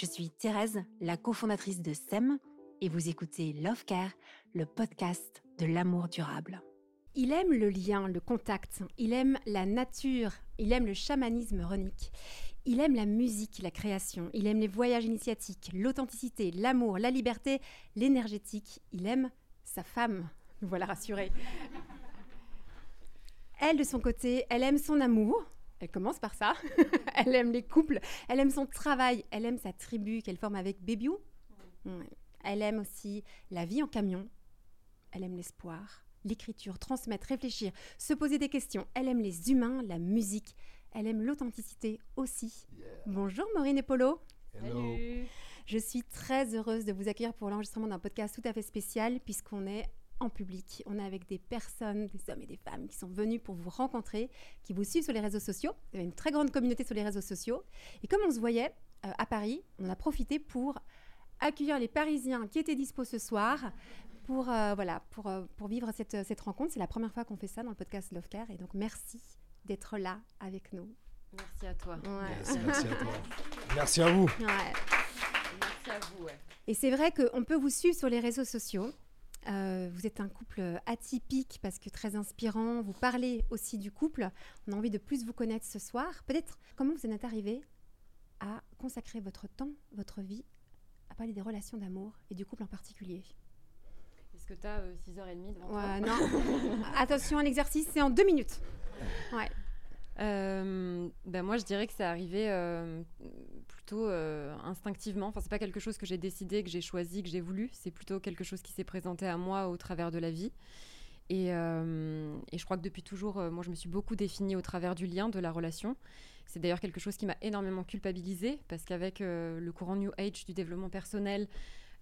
Je suis Thérèse, la cofondatrice de SEM, et vous écoutez Love Care, le podcast de l'amour durable. Il aime le lien, le contact, il aime la nature, il aime le chamanisme runique, il aime la musique, la création, il aime les voyages initiatiques, l'authenticité, l'amour, la liberté, l'énergétique, il aime sa femme. Nous voilà rassurés. Elle, de son côté, elle aime son amour. Elle commence par ça. elle aime les couples. Elle aime son travail. Elle aime sa tribu qu'elle forme avec Bébiou. Elle aime aussi la vie en camion. Elle aime l'espoir, l'écriture, transmettre, réfléchir, se poser des questions. Elle aime les humains, la musique. Elle aime l'authenticité aussi. Bonjour Maureen et Polo. Hello. Je suis très heureuse de vous accueillir pour l'enregistrement d'un podcast tout à fait spécial puisqu'on est en public. On est avec des personnes, des hommes et des femmes qui sont venus pour vous rencontrer, qui vous suivent sur les réseaux sociaux. Il y a une très grande communauté sur les réseaux sociaux. Et comme on se voyait euh, à Paris, on a profité pour accueillir les Parisiens qui étaient dispo ce soir pour, euh, voilà, pour, euh, pour vivre cette, cette rencontre. C'est la première fois qu'on fait ça dans le podcast Love Care. Et donc, merci d'être là avec nous. Merci à toi. Ouais. Merci à toi. Merci à vous. Ouais. Merci à vous. Ouais. Et c'est vrai qu'on peut vous suivre sur les réseaux sociaux. Euh, vous êtes un couple atypique parce que très inspirant. Vous parlez aussi du couple. On a envie de plus vous connaître ce soir. Peut-être comment vous en êtes arrivé à consacrer votre temps, votre vie, à parler des relations d'amour et du couple en particulier? Est-ce que tu as 6h30 devant Ouais, toi non. Attention, l'exercice, c'est en deux minutes. Ouais. Euh, ben moi, je dirais que c'est arrivé euh, plutôt euh, instinctivement. Enfin, c'est pas quelque chose que j'ai décidé, que j'ai choisi, que j'ai voulu. C'est plutôt quelque chose qui s'est présenté à moi au travers de la vie. Et, et je crois que depuis toujours, moi, je me suis beaucoup définie au travers du lien, de la relation. C'est d'ailleurs quelque chose qui m'a énormément culpabilisée parce qu'avec le courant New Age du développement personnel,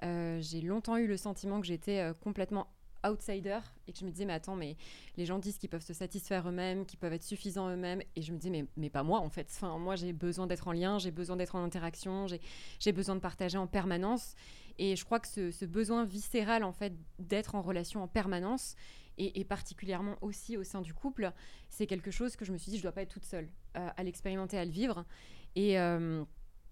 j'ai longtemps eu le sentiment que j'étais complètement outsider et que je me disais mais attends mais les gens disent qu'ils peuvent se satisfaire eux-mêmes qu'ils peuvent être suffisants eux-mêmes. Et je me disais mais, mais pas moi en fait. Enfin moi j'ai besoin d'être en lien j'ai besoin d'être en interaction j'ai besoin de partager en permanence. Et je crois que ce, besoin viscéral en fait d'être en relation en permanence et, et particulièrement aussi au sein du couple c'est quelque chose que je me suis dit je dois pas être toute seule euh, à l'expérimenter à le vivre. Et euh,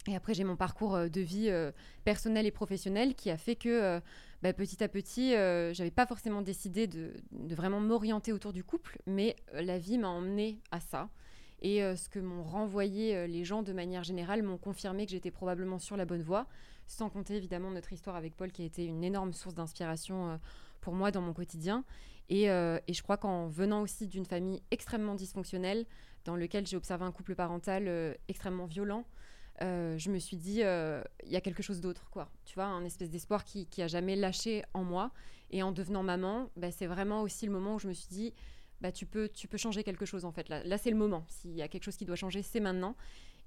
et après, j'ai mon parcours euh, de vie euh, personnel et professionnel qui a fait que euh, bah, petit à petit, euh, j'avais pas forcément décidé de, vraiment m'orienter autour du couple, mais euh, la vie m'a emmené à ça. Et ce que m'ont renvoyé les gens de manière générale m'ont confirmé que j'étais probablement sur la bonne voie, sans compter évidemment notre histoire avec Paul qui a été une énorme source d'inspiration pour moi dans mon quotidien. Et, je crois qu'en venant aussi d'une famille extrêmement dysfonctionnelle, dans lequel j'ai observé un couple parental extrêmement violent, euh, je me suis dit, euh, il y a quelque chose d'autre, quoi. Tu vois, un espèce d'espoir qui, qui a jamais lâché en moi. Et en devenant maman, bah, c'est vraiment aussi le moment où je me suis dit, bah, tu, peux, tu peux changer quelque chose, en fait. Là, là c'est le moment. S'il y a quelque chose qui doit changer, c'est maintenant.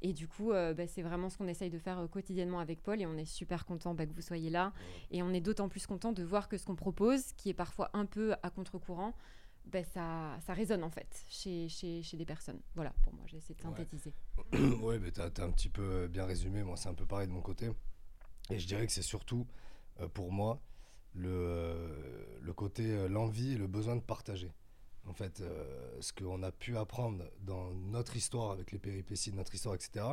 Et du coup, euh, bah, c'est vraiment ce qu'on essaye de faire quotidiennement avec Paul. Et on est super content bah, que vous soyez là. Et on est d'autant plus content de voir que ce qu'on propose, qui est parfois un peu à contre-courant, bah, ça, ça résonne en fait chez, chez, chez des personnes. Voilà, pour moi, j'ai essayé de Ouais. synthétiser. ouais, mais t'as as un petit peu euh, bien résumé. Moi, c'est un peu pareil de mon côté. Et je dirais que c'est surtout, euh, pour moi, le, euh, le côté, l'envie et le besoin de partager. En fait, euh, ce qu'on a pu apprendre dans notre histoire, avec les péripéties de notre histoire, etc.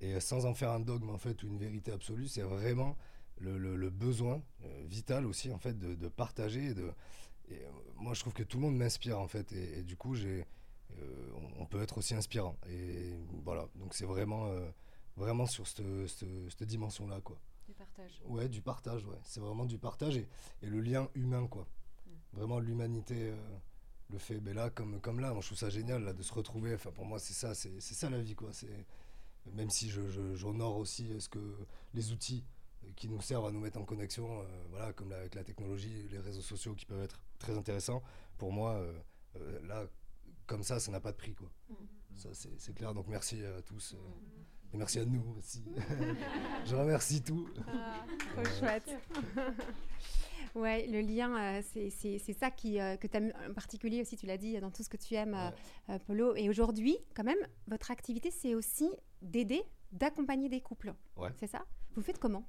Et sans en faire un dogme, en fait, ou une vérité absolue, c'est vraiment le, le- le besoin vital aussi, en fait, de, de partager. Et de, et, euh, moi, je trouve que tout le monde m'inspire, en fait. Et, et du coup, j'ai, euh, on, peut être aussi inspirant. Et voilà, donc c'est vraiment, euh, vraiment sur cette, cette, cette dimension-là, quoi. Du partage. Ouais, du partage, ouais. C'est vraiment du partage et, et le lien humain, quoi. Vraiment l'humanité, euh, le fait, ben là, comme, comme là, moi je trouve ça génial, là, de se retrouver. Enfin, pour moi, c'est ça, c'est c'est ça la vie, quoi. C'est Même si je, je- j'honore aussi ce que, les outils qui nous servent à nous mettre en connexion, euh, voilà, comme la- avec la technologie, les réseaux sociaux qui peuvent être très intéressants. Pour moi, euh, euh, là, comme ça, ça n'a pas de prix, quoi. Mm. Ça, c'est clair. Donc merci à tous euh, Et merci à nous aussi. je remercie tout. Ah, trop chouette. Ouais, le lien, c'est ça qui, que tu aimes en particulier aussi, tu l'as dit, dans tout ce que tu aimes, Polo. Et aujourd'hui, quand même, votre activité, c'est aussi d'aider, d'accompagner des couples. Ouais. C'est ça? Vous faites comment?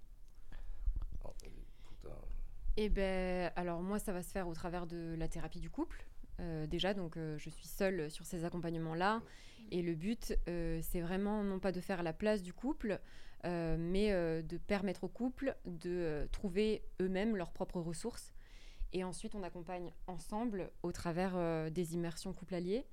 Eh ben, alors moi, ça va se faire au travers de la thérapie du couple. Euh, déjà, donc euh, je suis seule sur ces accompagnements-là. Et le but, euh, c'est vraiment non pas de faire la place du couple, mais de permettre au couple de trouver eux-mêmes leurs propres ressources. Et ensuite, on accompagne ensemble au travers des immersions couple alliés.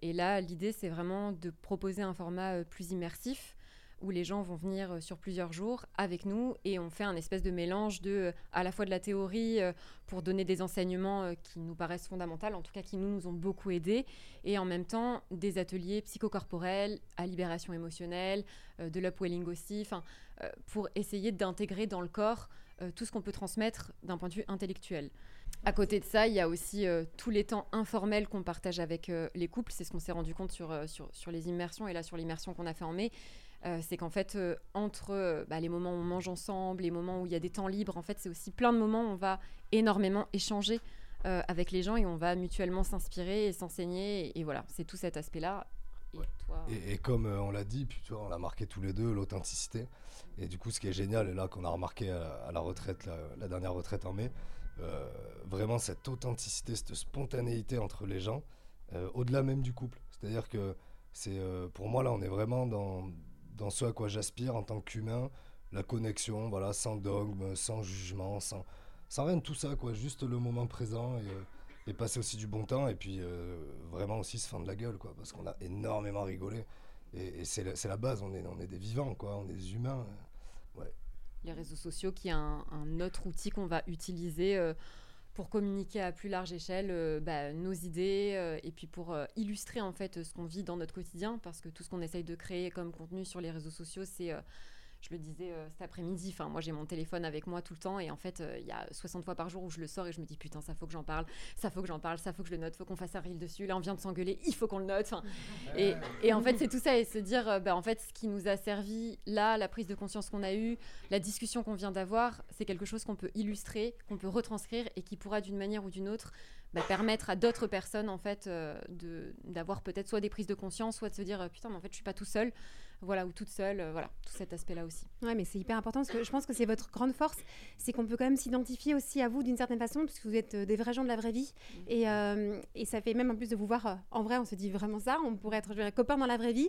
Et là, l'idée, c'est vraiment de proposer un format plus immersif où les gens vont venir euh, sur plusieurs jours avec nous et on fait un espèce de mélange de euh, à la fois de la théorie euh, pour donner des enseignements qui nous paraissent fondamentaux, en tout cas qui nous, nous ont beaucoup aidés, et en même temps des ateliers psychocorporels, à libération émotionnelle, de l'upwelling aussi, pour essayer d'intégrer dans le corps tout ce qu'on peut transmettre d'un point de vue intellectuel. À côté de ça, il y a aussi tous les temps informels qu'on partage avec les couples. C'est ce qu'on s'est rendu compte sur, sur, sur, les immersions et là sur l'immersion qu'on a fait en mai. Euh, c'est qu'en fait, euh, entre euh, bah, les moments où on mange ensemble, les moments où il y a des temps libres, en fait, c'est aussi plein de moments où on va énormément échanger avec les gens et on va mutuellement s'inspirer et s'enseigner. Et, voilà, c'est tout cet aspect-là. Et, comme on l'a dit, puis, on l'a marqué tous les deux, l'authenticité. Et du coup, ce qui est génial, et là qu'on a remarqué à, la retraite, la, dernière retraite en mai, vraiment cette authenticité, cette spontanéité entre les gens, au-delà même du couple. C'est-à-dire que c'est pour moi là, on est vraiment dans dans ce à quoi j'aspire en tant qu'humain, la connexion, voilà, sans dogme, sans jugement, sans, sans rien de tout ça, quoi, juste le moment présent et, euh, passer aussi du bon temps et puis euh, vraiment aussi se fendre la gueule, quoi, parce qu'on a énormément rigolé et, c'est la, base, on est, on est des vivants, quoi, on est des humains. Euh, ouais. Les réseaux sociaux qui est un, autre outil qu'on va utiliser pour communiquer à plus large échelle euh, bah, nos idées euh, et puis pour euh, illustrer en fait ce qu'on vit dans notre quotidien parce que tout ce qu'on essaye de créer comme contenu sur les réseaux sociaux c'est je le disais euh, cet après-midi, enfin moi j'ai mon téléphone avec moi tout le temps et en fait euh, il y a 60 fois par jour où je le sors et je me dis putain ça faut que j'en parle, ça faut que j'en parle, ça faut que je le note, faut qu'on fasse un reel dessus, là on vient de s'engueuler, il faut qu'on le note. Et, en fait c'est tout ça et se dire euh, bah, en fait ce qui nous a servi là, la prise de conscience qu'on a eue, la discussion qu'on vient d'avoir, c'est quelque chose qu'on peut illustrer, qu'on peut retranscrire et qui pourra d'une manière ou d'une autre bah, permettre à d'autres personnes en fait d'avoir peut-être soit des prises de conscience, soit de se dire putain mais en fait je suis pas tout seul voilà, ou toute seule, euh, voilà, tout cet aspect-là aussi. Ouais, mais c'est hyper important parce que je pense que c'est votre grande force, c'est qu'on peut quand même s'identifier aussi à vous d'une certaine façon, puisque vous êtes euh, des vrais gens de la vraie vie. Mmh. Et, euh, et, ça fait même en plus de vous voir en vrai, on se dit vraiment ça, on pourrait être je copains dans la vraie vie.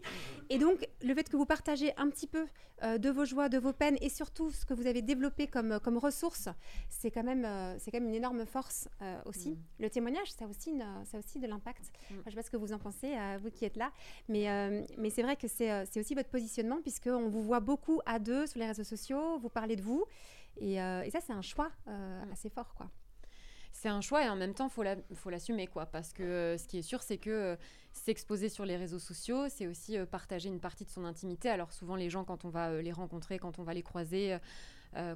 Et donc, le fait que vous partagez un petit peu de vos joies, de vos peines et surtout ce que vous avez développé comme, comme ressource, c'est quand, même, c'est quand même une énorme force aussi. Mmh. Le témoignage, ça a aussi, ça aussi de l'impact. Mmh. je ne sais pas ce que vous en pensez, vous qui êtes là, mais, mais c'est vrai que c'est aussi votre positionnement, puisqu'on vous voit beaucoup à deux sur les réseaux sociaux, vous parlez de vous. Et, euh, ça, c'est un choix euh, mm. assez fort, quoi. C'est un choix et en même temps, il faut l'assumer, quoi. Parce que euh, ce qui est sûr, c'est que s'exposer sur les réseaux sociaux, c'est aussi partager une partie de son intimité. Alors souvent, les gens, quand on va les rencontrer, quand on va les croiser,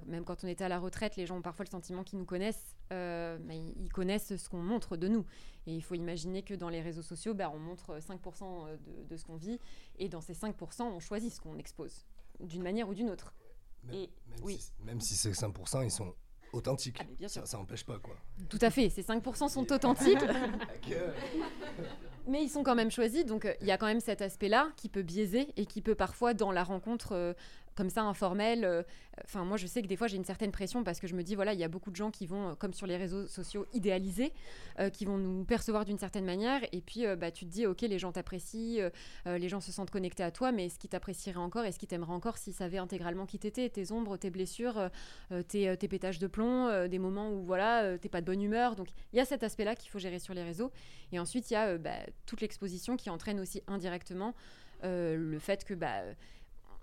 même quand on était à la retraite, les gens ont parfois le sentiment qu'ils nous connaissent, mais ils connaissent ce qu'on montre de nous. Et il faut imaginer que dans les réseaux sociaux, bah, on montre 5% de, de ce qu'on vit, et dans ces 5%, on choisit ce qu'on expose, d'une manière ou d'une autre. Même, et, même, oui. si, même si ces 5%, ils sont authentiques. Ah, ça n'empêche pas, quoi. Tout à fait, ces 5% sont authentiques. mais ils sont quand même choisis, donc euh, il y a quand même cet aspect-là qui peut biaiser et qui peut parfois, dans la rencontre, euh, comme ça informel. Euh, enfin, moi, je sais que des fois, j'ai une certaine pression parce que je me dis, voilà, il y a beaucoup de gens qui vont, euh, comme sur les réseaux sociaux, idéaliser, euh, qui vont nous percevoir d'une certaine manière. Et puis, bah, tu te dis, ok, les gens t'apprécient, les gens se sentent connectés à toi, mais est-ce qu'ils t'apprécieraient encore? Est-ce qu'ils t'aimeraient encore s'ils savaient intégralement qui t'étais, tes ombres, tes blessures, tes, tes, pétages de plomb, des moments où, voilà, t'es pas de bonne humeur. Donc, il y a cet aspect-là qu'il faut gérer sur les réseaux. Et ensuite, il y a bah, toute l'exposition qui entraîne aussi indirectement le fait que, bah,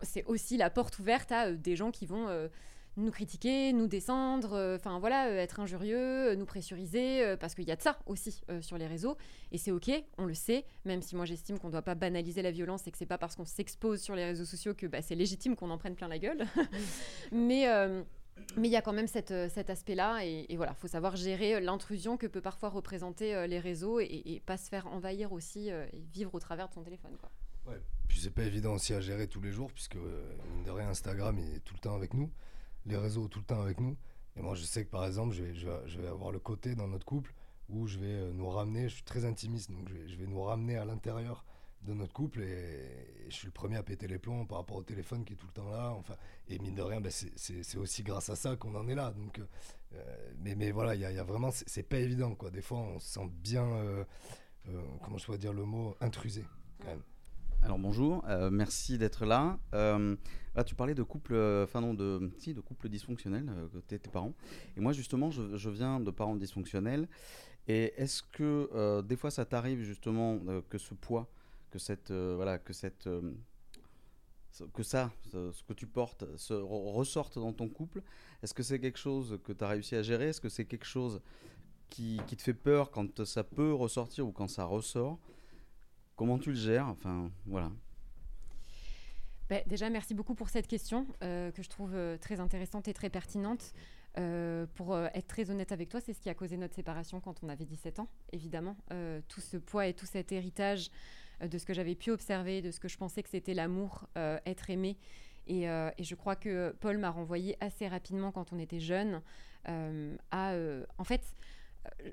c'est aussi la porte ouverte à euh, des gens qui vont euh, nous critiquer, nous descendre, euh, enfin voilà, être injurieux, nous pressuriser, parce qu'il y a de ça aussi sur les réseaux. Et c'est ok, on le sait, même si moi j'estime qu'on ne doit pas banaliser la violence et que c'est pas parce qu'on s'expose sur les réseaux sociaux que bah, c'est légitime qu'on en prenne plein la gueule. mais il y a quand même cet aspect-là, et, voilà, il faut savoir gérer l'intrusion que peut parfois représenter les réseaux et, et, pas se faire envahir aussi et vivre au travers de son téléphone. Quoi. Ouais, puis c'est pas évident aussi à gérer tous les jours, puisque mine de rien, Instagram est tout le temps avec nous, les réseaux tout le temps avec nous. Et moi, je sais que par exemple, je vais, avoir le côté dans notre couple où je vais nous ramener, je suis très intimiste, donc je vais, nous ramener à l'intérieur de notre couple et, je suis le premier à péter les plombs par rapport au téléphone qui est tout le temps là. Enfin, et mine de rien, ben c'est aussi grâce à ça qu'on en est là. Donc, euh, mais, mais voilà, il y, a vraiment, c'est pas évident quoi. Des fois, on se sent bien, euh, euh, comment je pourrais dire le mot, intrusé quand même. Alors bonjour, merci d'être là. là. Tu parlais de couple, enfin non, de, si, de couple dysfonctionnel, côté tes parents. Et moi justement, je, viens de parents dysfonctionnels. Et est-ce que des fois ça t'arrive justement que ce poids que cette euh, voilà que cette euh, que ça, ce que tu portes, ressorte dans ton couple? Est-ce que c'est quelque chose que tu as réussi à gérer? Est-ce que c'est quelque chose qui, qui, te fait peur quand ça peut ressortir ou quand ça ressort? Comment tu le gères Enfin, voilà. Ben, déjà, merci beaucoup pour cette question euh, que je trouve très intéressante et très pertinente. pour être très honnête avec toi, c'est ce qui a causé notre séparation quand on avait 17 ans, évidemment. tout ce poids et tout cet héritage euh, de ce que j'avais pu observer, de ce que je pensais que c'était l'amour, euh, être aimé. Euh, et, je crois que Paul m'a renvoyé assez rapidement quand on était jeune à... en fait,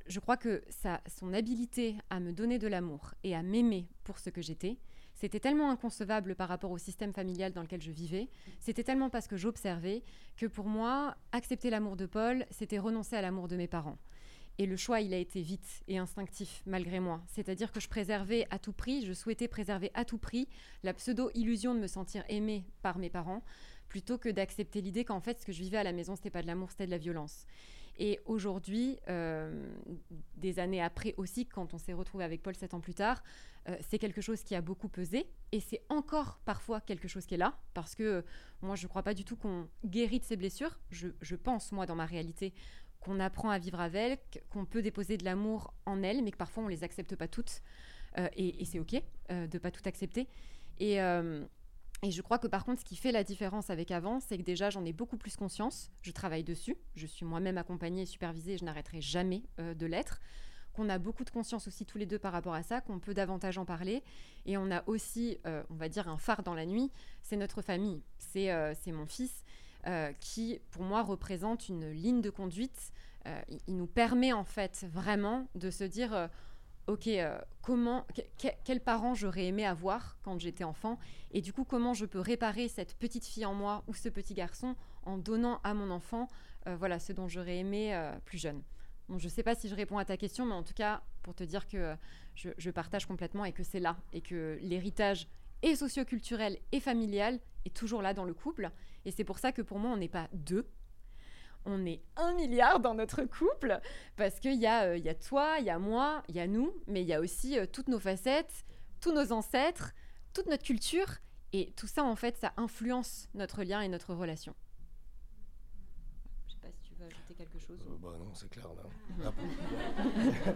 je crois que son habilité à me donner de l'amour et à m'aimer pour ce que j'étais, c'était tellement inconcevable par rapport au système familial dans lequel je vivais, c'était tellement parce que j'observais que pour moi, accepter l'amour de Paul, c'était renoncer à l'amour de mes parents. Et le choix, il a été vite et instinctif, malgré moi. C'est-à-dire que je préservais à tout prix, je souhaitais préserver à tout prix la pseudo-illusion de me sentir aimée par mes parents, plutôt que d'accepter l'idée qu'en fait, ce que je vivais à la maison, c'était pas de l'amour, c'était de la violence. Et aujourd'hui, euh, des années après aussi, quand on s'est retrouvé avec Paul sept ans plus tard, euh, c'est quelque chose qui a beaucoup pesé et c'est encore parfois quelque chose qui est là parce que euh, moi je ne crois pas du tout qu'on guérit de ses blessures. Je, pense, moi, dans ma réalité, qu'on apprend à vivre avec, qu'on peut déposer de l'amour en elles, mais que parfois on les accepte pas toutes. Et, c'est ok euh, de pas tout accepter. Et, et, je crois que par contre, ce qui fait la différence avec avant, c'est que déjà j'en ai beaucoup plus conscience. Je travaille dessus. Je suis moi-même accompagnée et supervisée. Je n'arrêterai jamais de l'être. Qu'on a beaucoup de conscience aussi tous les deux par rapport à ça, qu'on peut davantage en parler. Et on a aussi, on va dire, un phare dans la nuit. C'est notre famille. C'est mon fils. Euh, qui, pour moi, représente une ligne de conduite. Euh, il, nous permet, en fait, vraiment de se dire, euh, OK, comment, quels parents j'aurais aimé avoir quand j'étais enfant Et du coup, comment je peux réparer cette petite fille en moi ou ce petit garçon en donnant à mon enfant voilà, ce dont j'aurais aimé plus jeune je ne sais pas si je réponds à ta question, mais en tout cas, pour te dire que je, je partage complètement et que c'est là, et que l'héritage et socioculturel et familial est toujours là dans le couple. Et c'est pour ça que pour moi, on n'est pas deux. On est un milliard dans notre couple parce qu'il y, a, euh, y a toi, il y a moi, il y a nous, mais il y a aussi euh, toutes nos facettes, tous nos ancêtres, toute notre culture. Et tout ça, en fait, ça influence notre lien et notre relation. Je sais pas si tu veux ajouter quelque chose. Euh, bah non, c'est clair là.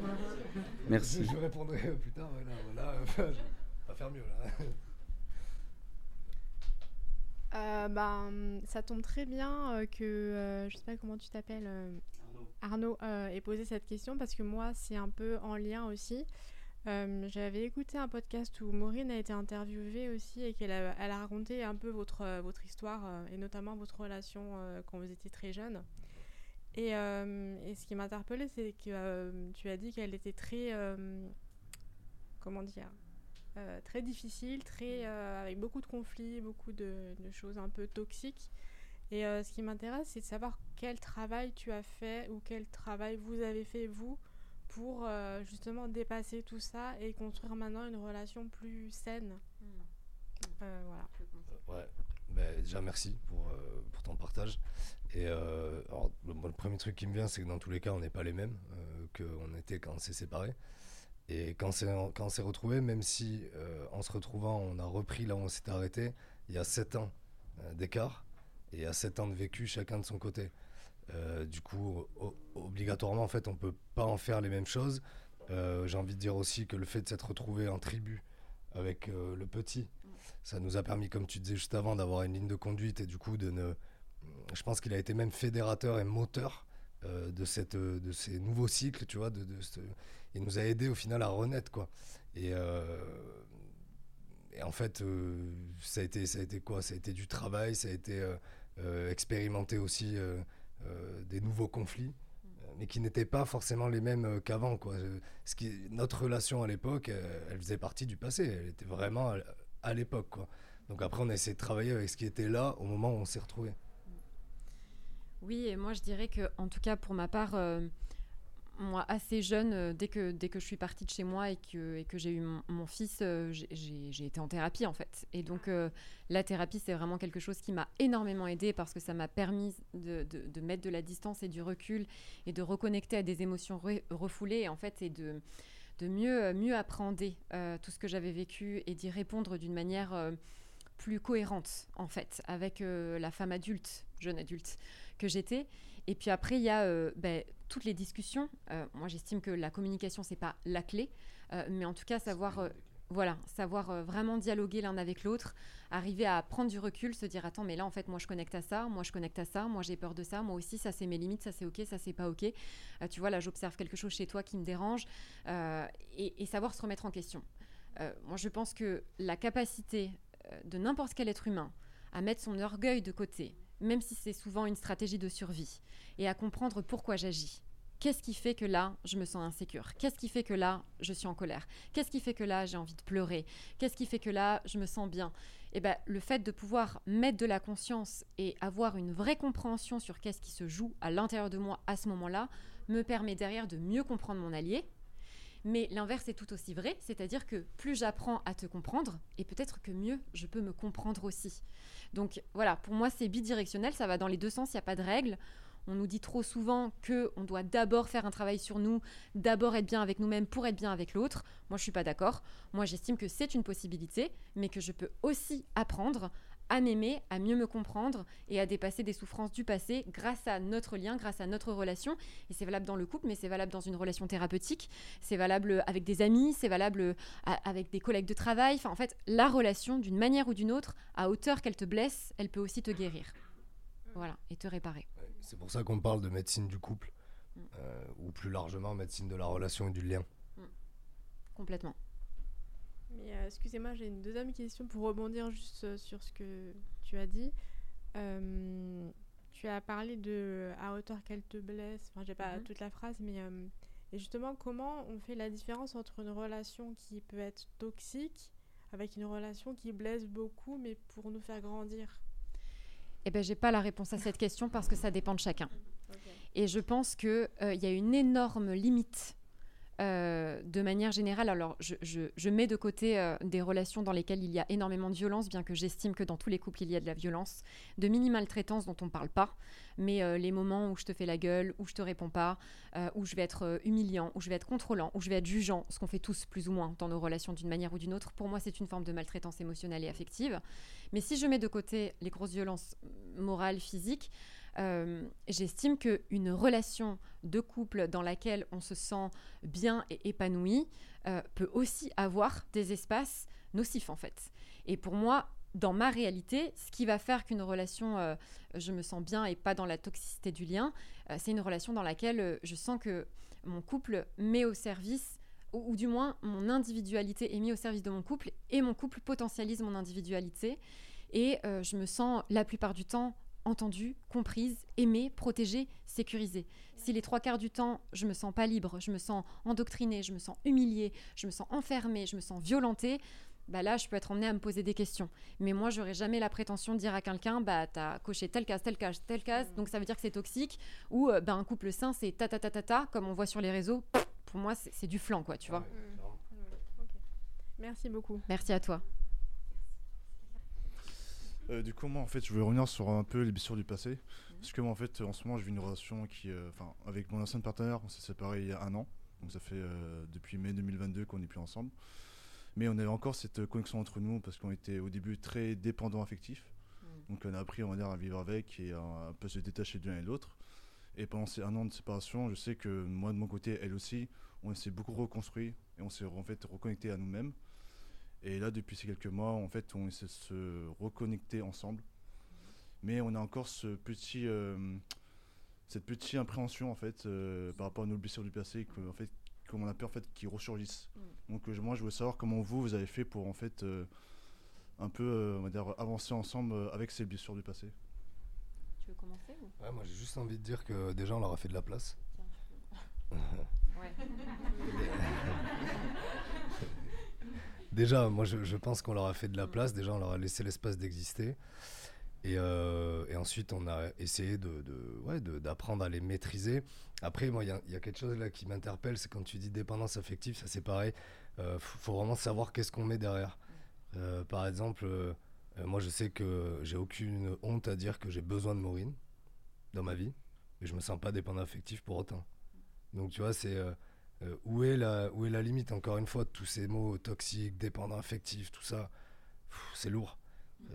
Merci. Je répondrai plus tard. Voilà, voilà. va faire mieux là. Euh, ben, ça tombe très bien euh, que, euh, je sais pas comment tu t'appelles, Arnaud, ait posé cette question parce que moi, c'est un peu en lien aussi. J'avais écouté un podcast où Maureen a été interviewée aussi et qu'elle a, elle a raconté un peu votre, votre histoire et notamment votre relation quand vous étiez très jeune. Et, et ce qui m'a interpellée, c'est que tu as dit qu'elle était très. comment dire euh, très difficile, très, euh, avec beaucoup de conflits, beaucoup de, choses un peu toxiques. Et euh, ce qui m'intéresse, c'est de savoir quel travail tu as fait ou quel travail vous avez fait, vous, pour justement dépasser tout ça et construire maintenant une relation plus saine. Hmm. voilà. Ouais. Ben, déjà, merci pour, pour ton partage. Et alors, le, le, premier truc qui me vient, c'est que dans tous les cas, on n'est pas les mêmes qu'on était quand on s'est séparés. Et quand, on s'est retrouvé, même si euh, en se retrouvant, on a repris là où on s'était arrêté, il y a 7 ans euh, d'écart et il y a 7 ans de vécu chacun de son côté. Euh, du coup, obligatoirement, en fait, on peut pas en faire les mêmes choses. J'ai envie de dire aussi que le fait de s'être retrouvé en tribu avec le petit, ça nous a permis, comme tu disais juste avant, d'avoir une ligne de conduite et du coup de ne. Je pense qu'il a été même fédérateur et moteur de, cette, de ces nouveaux cycles, tu vois, il nous a aidé au final à renaître quoi. Et, euh, en fait, ça, a été, ça a été quoi? Ça a été du travail, ça a été expérimenter aussi des nouveaux conflits mais qui n'étaient pas forcément les mêmes qu'avant. Quoi. Notre relation à l'époque, elle faisait partie du passé. Elle était vraiment à, l'époque. Quoi. Donc après, on a essayé de travailler avec ce qui était là au moment où on s'est retrouvés. Oui, et moi je dirais que, en tout cas pour ma part, euh, moi assez jeune, euh, dès, que, dès que je suis partie de chez moi et que, et que j'ai eu mon, fils, euh, j'ai été en thérapie en fait. Et donc la thérapie, c'est vraiment quelque chose qui m'a énormément aidée parce que ça m'a permis de, de, mettre de la distance et du recul et de reconnecter à des émotions refoulées en fait et de de mieux, mieux appréhender tout ce que j'avais vécu et d'y répondre d'une manière plus cohérente en fait avec la femme adulte, jeune adulte que j'étais. Et puis après, il y a euh, ben, toutes les discussions. Euh, moi, j'estime que la communication, c'est pas la clé, euh, mais en tout cas, savoir, voilà, savoir vraiment dialoguer l'un avec l'autre, arriver à prendre du recul, se dire attends, mais là, en fait, moi, je connecte à ça, moi, je connecte à ça, moi, j'ai peur de ça, moi aussi, ça, c'est mes limites, ça, c'est ok, ça, c'est pas ok. tu vois, là, j'observe quelque chose chez toi qui me dérange, et, et, savoir se remettre en question. moi, je pense que la capacité de n'importe quel être humain à mettre son orgueil de côté, même si c'est souvent une stratégie de survie, et à comprendre pourquoi j'agis. Qu'est-ce qui fait que là, je me sens insécure? Qu'est-ce qui fait que là, je suis en colère? Qu'est-ce qui fait que là, j'ai envie de pleurer? Qu'est-ce qui fait que là, je me sens bien? Eh ben, le fait de pouvoir mettre de la conscience et avoir une vraie compréhension sur qu'est-ce qui se joue à l'intérieur de moi à ce moment-là, me permet derrière de mieux comprendre mon allié, mais l'inverse est tout aussi vrai, c'est-à-dire que plus j'apprends à te comprendre, et peut-être que mieux je peux me comprendre aussi. Donc voilà, pour moi c'est bidirectionnel, ça va dans les deux sens, il n'y a pas de règle. On nous dit trop souvent que on doit d'abord faire un travail sur nous, d'abord être bien avec nous-mêmes pour être bien avec l'autre. Moi, je suis pas d'accord. Moi, j'estime que c'est une possibilité, mais que je peux aussi apprendre à m'aimer, à mieux me comprendre et à dépasser des souffrances du passé grâce à notre lien, grâce à notre relation. Et c'est valable dans le couple, mais c'est valable dans une relation thérapeutique, c'est valable avec des amis, c'est valable avec des collègues de travail. Enfin, en fait, la relation, d'une manière ou d'une autre, à hauteur qu'elle te blesse, elle peut aussi te guérir. Voilà, et te réparer. C'est pour ça qu'on parle de médecine du couple, mm. euh, ou plus largement médecine de la relation et du lien. Mm. Complètement. Mais euh, excusez-moi, j'ai une deuxième question pour rebondir juste euh, sur ce que tu as dit. Euh, tu as parlé de à hauteur qu'elle te blesse. Enfin, j'ai pas mhm. toute la phrase, mais et justement, comment on fait la différence entre une relation qui peut être toxique avec une relation qui blesse beaucoup, mais pour nous faire grandir? Eh ben, j'ai pas la réponse à cette question parce que ça dépend de chacun. Et je pense qu'il il y a une énorme limite euh, de manière générale, alors je, mets de côté euh, des relations dans lesquelles il y a énormément de violence, bien que j'estime que dans tous les couples il y a de la violence, de mini-maltraitance dont on ne parle pas, mais euh, les moments où je te fais la gueule, où je te réponds pas, où je vais être humiliant, où je vais être contrôlant, où je vais être jugeant, ce qu'on fait tous plus ou moins dans nos relations d'une manière ou d'une autre, pour moi c'est une forme de maltraitance émotionnelle et affective. Mais si je mets de côté les grosses violences morales, physiques, euh, j'estime qu'une relation de couple dans laquelle on se sent bien et épanoui euh, peut aussi avoir des espaces nocifs en fait. Et pour moi, dans ma réalité, ce qui va faire qu'une relation, euh, je me sens bien et pas dans la toxicité du lien, c'est une relation dans laquelle je sens que mon couple met au service ou, ou, du moins mon individualité est mise au service de mon couple et mon couple potentialise mon individualité et je me sens la plupart du temps entendue, comprise, aimée, protégée, sécurisée. Si les trois quarts du temps, je me sens pas libre, je me sens endoctrinée, je me sens humiliée, je me sens enfermée, je me sens violentée, bah là, je peux être emmenée à me poser des questions. Mais moi, j'aurais jamais la prétention de dire à quelqu'un, bah, t'as coché telle case, telle case, telle case, donc ça veut dire que c'est toxique. Ou, euh, bah, un couple sain, c'est ta ta ta ta ta, comme on voit sur les réseaux. Pour moi, c'est du flanc, quoi, tu vois. Merci beaucoup. Merci à toi. Euh, du coup, moi, en fait, je veux revenir sur un peu les blessures du passé. Parce que moi, en fait, en ce moment, je vis une relation qui. Euh, enfin, avec mon ancien partenaire, on s'est séparés il y a un an. Donc, ça fait euh, depuis mai 2022 qu'on n'est plus ensemble. Mais on avait encore cette connexion entre nous parce qu'on était au début très dépendants affectifs. Mhm. Donc, on a appris, on va dire, à vivre avec et à un peu se détacher de l'un et de l'autre. Et pendant ces un an de séparation, je sais que moi, de mon côté, elle aussi, on s'est beaucoup reconstruit et on s'est en fait reconnecté à nous-mêmes. Et là, depuis ces quelques mois, en fait, on essaie de se reconnecter ensemble. Mais on a encore ce petit, euh, cette petite appréhension en fait euh, par rapport à nos blessures du passé, que, en fait, comme on a peur en fait qu'ils ressurgissent. Mm. Donc euh, moi, je veux savoir comment vous, vous avez fait pour en fait un peu, on va dire, avancer ensemble avec ces blessures du passé. Tu veux commencer ouais, Moi, j'ai juste envie de dire que déjà, on leur a fait de la place. Ouais. Déjà, moi, je, pense qu'on leur a fait de la place. Déjà, on leur a laissé l'espace d'exister. Et, euh, ensuite, on a essayé de, d'apprendre à les maîtriser. Après, il y, a quelque chose là qui m'interpelle, c'est quand tu dis dépendance affective, ça c'est pareil. Il euh, faut vraiment savoir qu'est-ce qu'on met derrière. Euh, par exemple, moi, je sais que j'ai aucune honte à dire que j'ai besoin de Maureen dans ma vie, mais je me sens pas dépendant affectif pour autant. Donc, tu vois, c'est où, est la, où est la limite, encore une fois, de tous ces mots toxiques, dépendant affectif, tout ça? C'est lourd.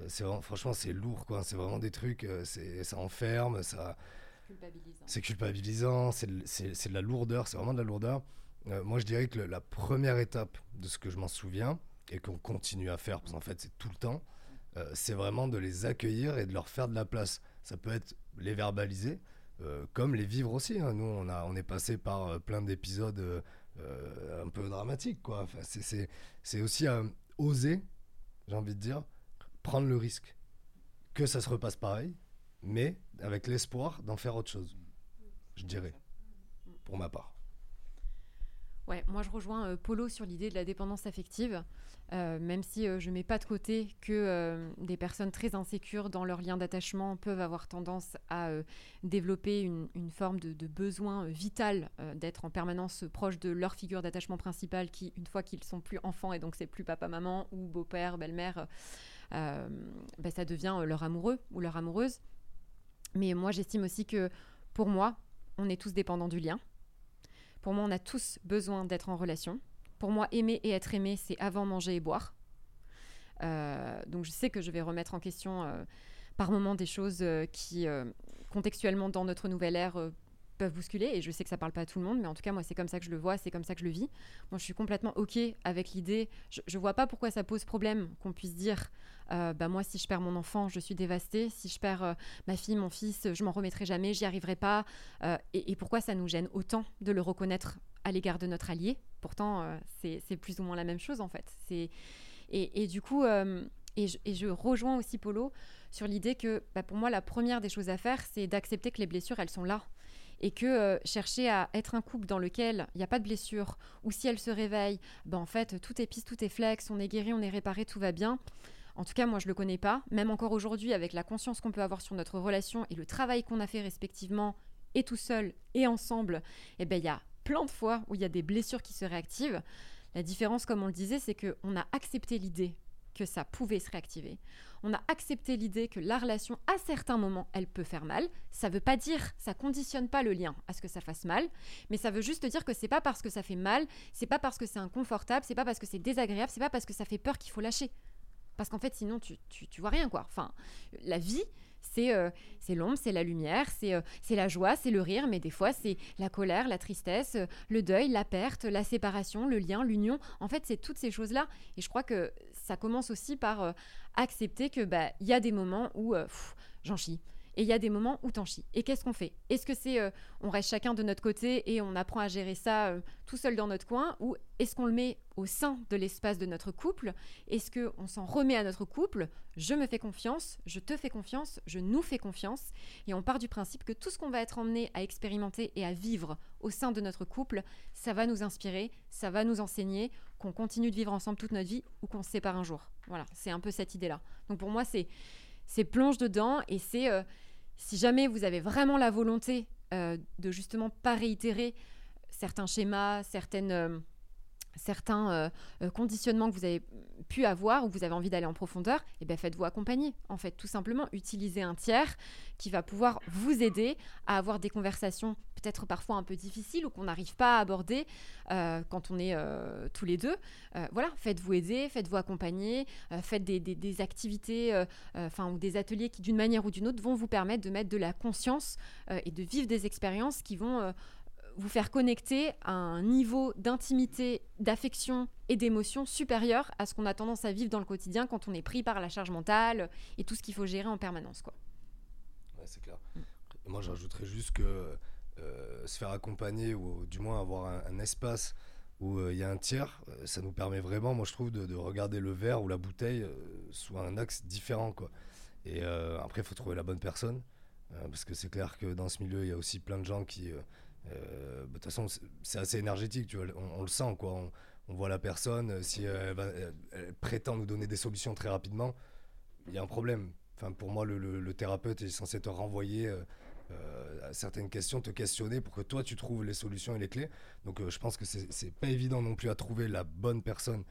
c'est franchement, c'est lourd, quoi. C'est vraiment des trucs, c'est, ça enferme, ça. C'est culpabilisant, c'est, de la lourdeur, c'est vraiment de la lourdeur. moi, je dirais que le, la première étape de ce que je m'en souviens, et qu'on continue à faire, parce qu'en fait, c'est tout le temps, euh, c'est vraiment de les accueillir et de leur faire de la place. Ça peut être les verbaliser, euh, comme les vivre aussi. Hein. Nous, on, a, on est passé par euh, plein d'épisodes un peu dramatiques. Quoi. Enfin, c'est aussi oser, j'ai envie de dire, prendre le risque que ça se repasse pareil, mais avec l'espoir d'en faire autre chose, je dirais, pour ma part. Ouais, moi je rejoins Polo sur l'idée de la dépendance affective. Euh, même si euh, je ne mets pas de côté que euh, des personnes très insécures dans leur lien d'attachement peuvent avoir tendance à développer une, forme de, besoin vital d'être en permanence proche de leur figure d'attachement principale qui, une fois qu'ils sont plus enfants et donc c'est plus papa-maman ou beau-père, belle-mère, ben, ça devient leur amoureux ou leur amoureuse. Mais moi j'estime aussi que pour moi, on est tous dépendants du lien. Pour moi, on a tous besoin d'être en relation. Pour moi, aimer et être aimé, c'est avant manger et boire. Euh, donc je sais que je vais remettre en question euh, par moment des choses euh, qui, contextuellement, dans notre nouvelle ère, peuvent bousculer. Et je sais que ça parle pas à tout le monde, mais en tout cas, moi, c'est comme ça que je le vois, c'est comme ça que je le vis. Moi, je suis complètement OK avec l'idée. Je, ne vois pas pourquoi ça pose problème qu'on puisse dire bah, moi, si je perds mon enfant, je suis dévastée. Si je perds ma fille, mon fils, je m'en remettrai jamais, j'y arriverai pas. Et, et, pourquoi ça nous gêne autant de le reconnaître à l'égard de notre allié? Pourtant, euh, c'est plus ou moins la même chose en fait. Et, et, du coup, euh, et, je, rejoins aussi Polo sur l'idée que bah, pour moi, la première des choses à faire, c'est d'accepter que les blessures, elles sont là. Et que euh, chercher à être un couple dans lequel il n'y a pas de blessure, ou si elle se réveille, bah, en fait, tout est piste, tout est flex, on est guéri, on est réparé, tout va bien. En tout cas, moi, je ne le connais pas. Même encore aujourd'hui, avec la conscience qu'on peut avoir sur notre relation et le travail qu'on a fait respectivement, et tout seul et ensemble, eh ben, il y a plein de fois où il y a des blessures qui se réactivent. La différence, comme on le disait, c'est qu'on a accepté l'idée que ça pouvait se réactiver. On a accepté l'idée que la relation, à certains moments, elle peut faire mal. Ça ne veut pas dire, ça conditionne pas le lien à ce que ça fasse mal, mais ça veut juste dire que c'est pas parce que ça fait mal, c'est pas parce que c'est inconfortable, c'est pas parce que c'est désagréable, c'est pas parce que ça fait peur qu'il faut lâcher. Parce qu'en fait, sinon, tu, tu, tu vois rien, quoi. Enfin, la vie, euh, c'est l'ombre, c'est la lumière, euh, c'est la joie, c'est le rire, mais des fois c'est la colère, la tristesse, euh, le deuil, la perte, la séparation, le lien, l'union. En fait, c'est toutes ces choses-là. Et je crois que ça commence aussi par accepter que bah il y a des moments où j'en chie et il y a des moments où t'en chies. Et qu'est-ce qu'on fait? Est-ce que c'est euh, on reste chacun de notre côté et on apprend à gérer ça euh, tout seul dans notre coin? Ou est-ce qu'on le met au sein de l'espace de notre couple? Est-ce qu'on s'en remet à notre couple? Je me fais confiance, je te fais confiance, je nous fais confiance. Et on part du principe que tout ce qu'on va être emmené à expérimenter et à vivre au sein de notre couple, ça va nous inspirer, ça va nous enseigner qu'on continue de vivre ensemble toute notre vie ou qu'on se sépare un jour. Voilà, c'est un peu cette idée-là. Donc pour moi, c'est c'est plonge dedans et c'est euh, si jamais vous avez vraiment la volonté euh, de justement pas réitérer certains schémas, certaines, euh, certains conditionnements que vous avez pu avoir ou que vous avez envie d'aller en profondeur, et eh bien faites-vous accompagner. En fait, tout simplement, utilisez un tiers qui va pouvoir vous aider à avoir des conversations peut-être parfois un peu difficiles ou qu'on n'arrive pas à aborder euh, quand on est euh, tous les deux. Euh, voilà, faites-vous aider, faites-vous accompagner, faites des, des activités enfin ou des ateliers qui, d'une manière ou d'une autre, vont vous permettre de mettre de la conscience et de vivre des expériences qui vont vous faire connecter à un niveau d'intimité, d'affection et d'émotion supérieur à ce qu'on a tendance à vivre dans le quotidien quand on est pris par la charge mentale et tout ce qu'il faut gérer en permanence. Quoi. Ouais, c'est clair. Mm. Moi, j'ajouterais juste que euh, se faire accompagner ou du moins avoir un, espace où euh, il y a un tiers, euh, ça nous permet vraiment, moi je trouve, de, regarder le verre ou la bouteille sous un axe différent, quoi. Et après, il faut trouver la bonne personne. parce que c'est clair que dans ce milieu, il y a aussi plein de gens qui. Bah, de toute façon, c'est assez énergétique, tu vois. On, le sent, quoi. On, voit la personne, si elle, prétend nous donner des solutions très rapidement, il y a un problème. Enfin, pour moi, le, thérapeute est censé te renvoyer euh, euh, certaines questions, te questionner pour que toi, tu trouves les solutions et les clés. Donc, euh, je pense que c'est pas évident non plus à trouver la bonne personne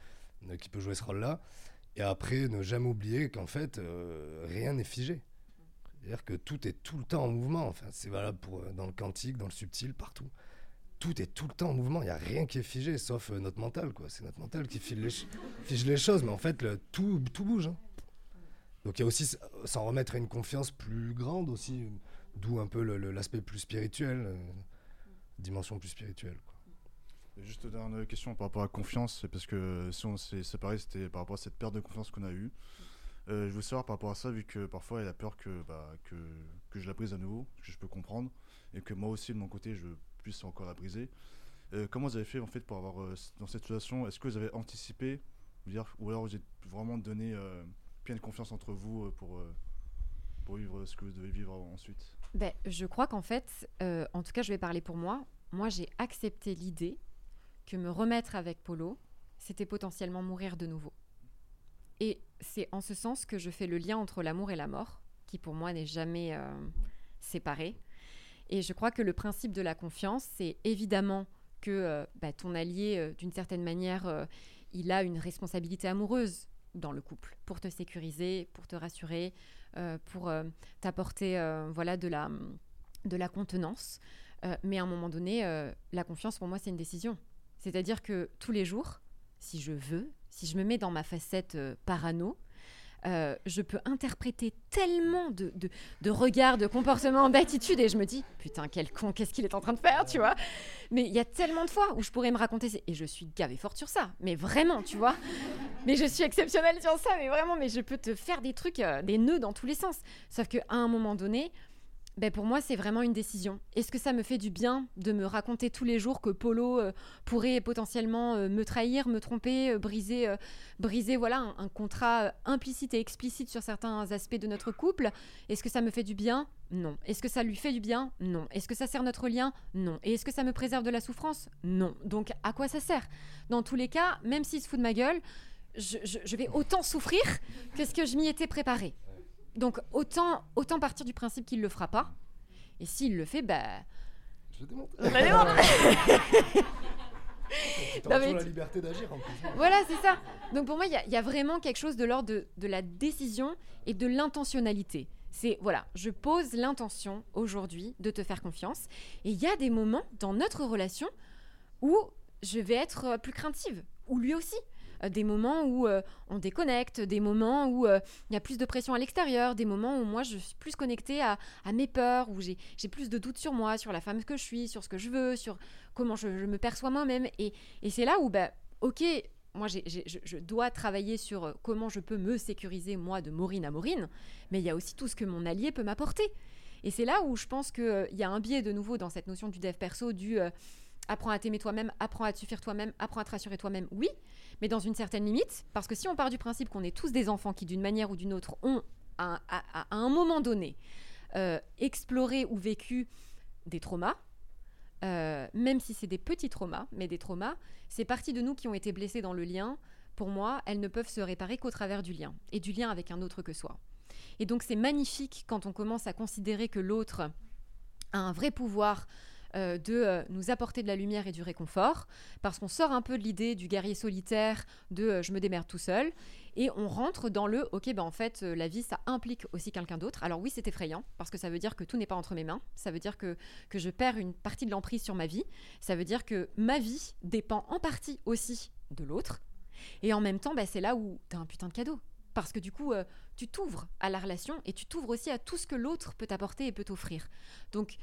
qui peut jouer ce rôle-là. Et après, ne jamais oublier qu'en fait, rien n'est figé. C'est-à-dire que tout est tout le temps en mouvement. Enfin, c'est valable pour, dans le quantique, dans le subtil, partout tout est tout le temps en mouvement. Il n'y a rien qui est figé, sauf notre mental. C'est notre mental qui fige les, choses. Mais en fait, tout bouge. Hein. Donc il y a aussi s'en remettre à une confiance plus grande aussi, d'où un peu l'aspect plus spirituel, euh, dimension plus spirituelle. Quoi. Juste dernière question par rapport à la confiance, parce que si on s'est séparés, c'était par rapport à cette perte de confiance qu'on a eue. Euh, je veux savoir par rapport à ça, vu que parfois elle a peur que, bah, que, je la brise à nouveau, que je peux comprendre, et que moi aussi de mon côté je puisse encore la briser. Euh, comment vous avez fait en fait pour avoir dans cette situation Est-ce que vous avez anticipé, ou alors vous êtes vraiment donné plein de confiance entre vous euh, pour, euh, pour vivre ce que vous devez vivre ensuite? Ben, Je crois qu'en fait, euh, en tout cas, je vais parler pour moi. Moi, j'ai accepté l'idée que me remettre avec Polo, c'était potentiellement mourir de nouveau. Et c'est en ce sens que je fais le lien entre l'amour et la mort, qui pour moi n'est jamais séparé. Et je crois que le principe de la confiance, c'est évidemment que bah, ton allié, d'une certaine manière, il a une responsabilité amoureuse dans le couple pour te sécuriser, pour te rassurer, euh, pour euh, t'apporter euh, voilà de la de la contenance. mais à un moment donné, la confiance pour moi c'est une décision. C'est-à-dire que tous les jours, si je veux, si je me mets dans ma facette parano, euh, je peux interpréter tellement de, de, de regards, de comportements, d'attitudes, et je me dis, putain, quel con, qu'est-ce qu'il est en train de faire, tu vois Mais il y a tellement de fois où je pourrais me raconter, et je suis gavée forte sur ça, mais vraiment, tu vois Mais je suis exceptionnelle sur ça, mais vraiment, mais je peux te faire des trucs, euh, des nœuds dans tous les sens. Sauf qu'à un moment donné, ben pour moi, c'est vraiment une décision. Est-ce que ça me fait du bien de me raconter tous les jours que Polo euh, pourrait potentiellement euh, me trahir, me tromper, euh, briser, briser voilà, un, contrat implicite et explicite sur certains aspects de notre couple? Est-ce que ça me fait du bien? Non. Est-ce que ça lui fait du bien? Non. Est-ce que ça sert notre lien? Non. Et est-ce que ça me préserve de la souffrance? Non. Donc, à quoi ça sert? Dans tous les cas, même s'il se fout de ma gueule, je, je vais autant souffrir que ce que je m'y étais préparé. Donc autant, autant partir du principe qu'il le fera pas. Et s'il le fait, bah. Je démontre. la liberté d'agir en plus. Voilà, c'est ça. Donc pour moi, il y, a vraiment quelque chose de l'ordre de, de, la décision et de l'intentionnalité. C'est voilà, je pose l'intention aujourd'hui de te faire confiance. Et il y a des moments dans notre relation où je vais être plus craintive, ou lui aussi. Euh, des moments où euh, on déconnecte, des moments où euh, il y a plus de pression à l'extérieur, des moments où moi je suis plus connectée à, mes peurs, où j'ai plus de doutes sur moi, sur la femme que je suis, sur ce que je veux, sur comment je, me perçois moi-même. Et, c'est là où, bah, ok, moi, je, dois travailler sur comment je peux me sécuriser, moi, de Maureen à Maureen, mais il y a aussi tout ce que mon allié peut m'apporter. Et c'est là où je pense qu'il y a un biais de nouveau dans cette notion du dev perso, du apprends à t'aimer toi-même, apprends à te suffire toi-même, apprends à te rassurer toi-même, oui, mais dans une certaine limite, parce que si on part du principe qu'on est tous des enfants qui, d'une manière ou d'une autre, ont, à, un moment donné, euh, exploré ou vécu des traumas, euh, même si c'est des petits traumas, mais des traumas, c'est partie de nous qui ont été blessés dans le lien. Pour moi, elles ne peuvent se réparer qu'au travers du lien, et du lien avec un autre que soi. Et donc c'est magnifique quand on commence à considérer que l'autre a un vrai pouvoir euh, de euh, nous apporter de la lumière et du réconfort, parce qu'on sort un peu de l'idée du guerrier solitaire, de euh, je me démerde tout seul, et on rentre dans le ok, ben en fait, la vie, ça implique aussi quelqu'un d'autre. Alors oui, c'est effrayant, parce que ça veut dire que tout n'est pas entre mes mains, ça veut dire que, que je perds une partie de l'emprise sur ma vie, ça veut dire que ma vie dépend en partie aussi de l'autre, et en même temps, ben, c'est là où tu as un putain de cadeau. Parce que du coup, tu t'ouvres à la relation et tu t'ouvres aussi à tout ce que l'autre peut t'apporter et peut t'offrir. Donc,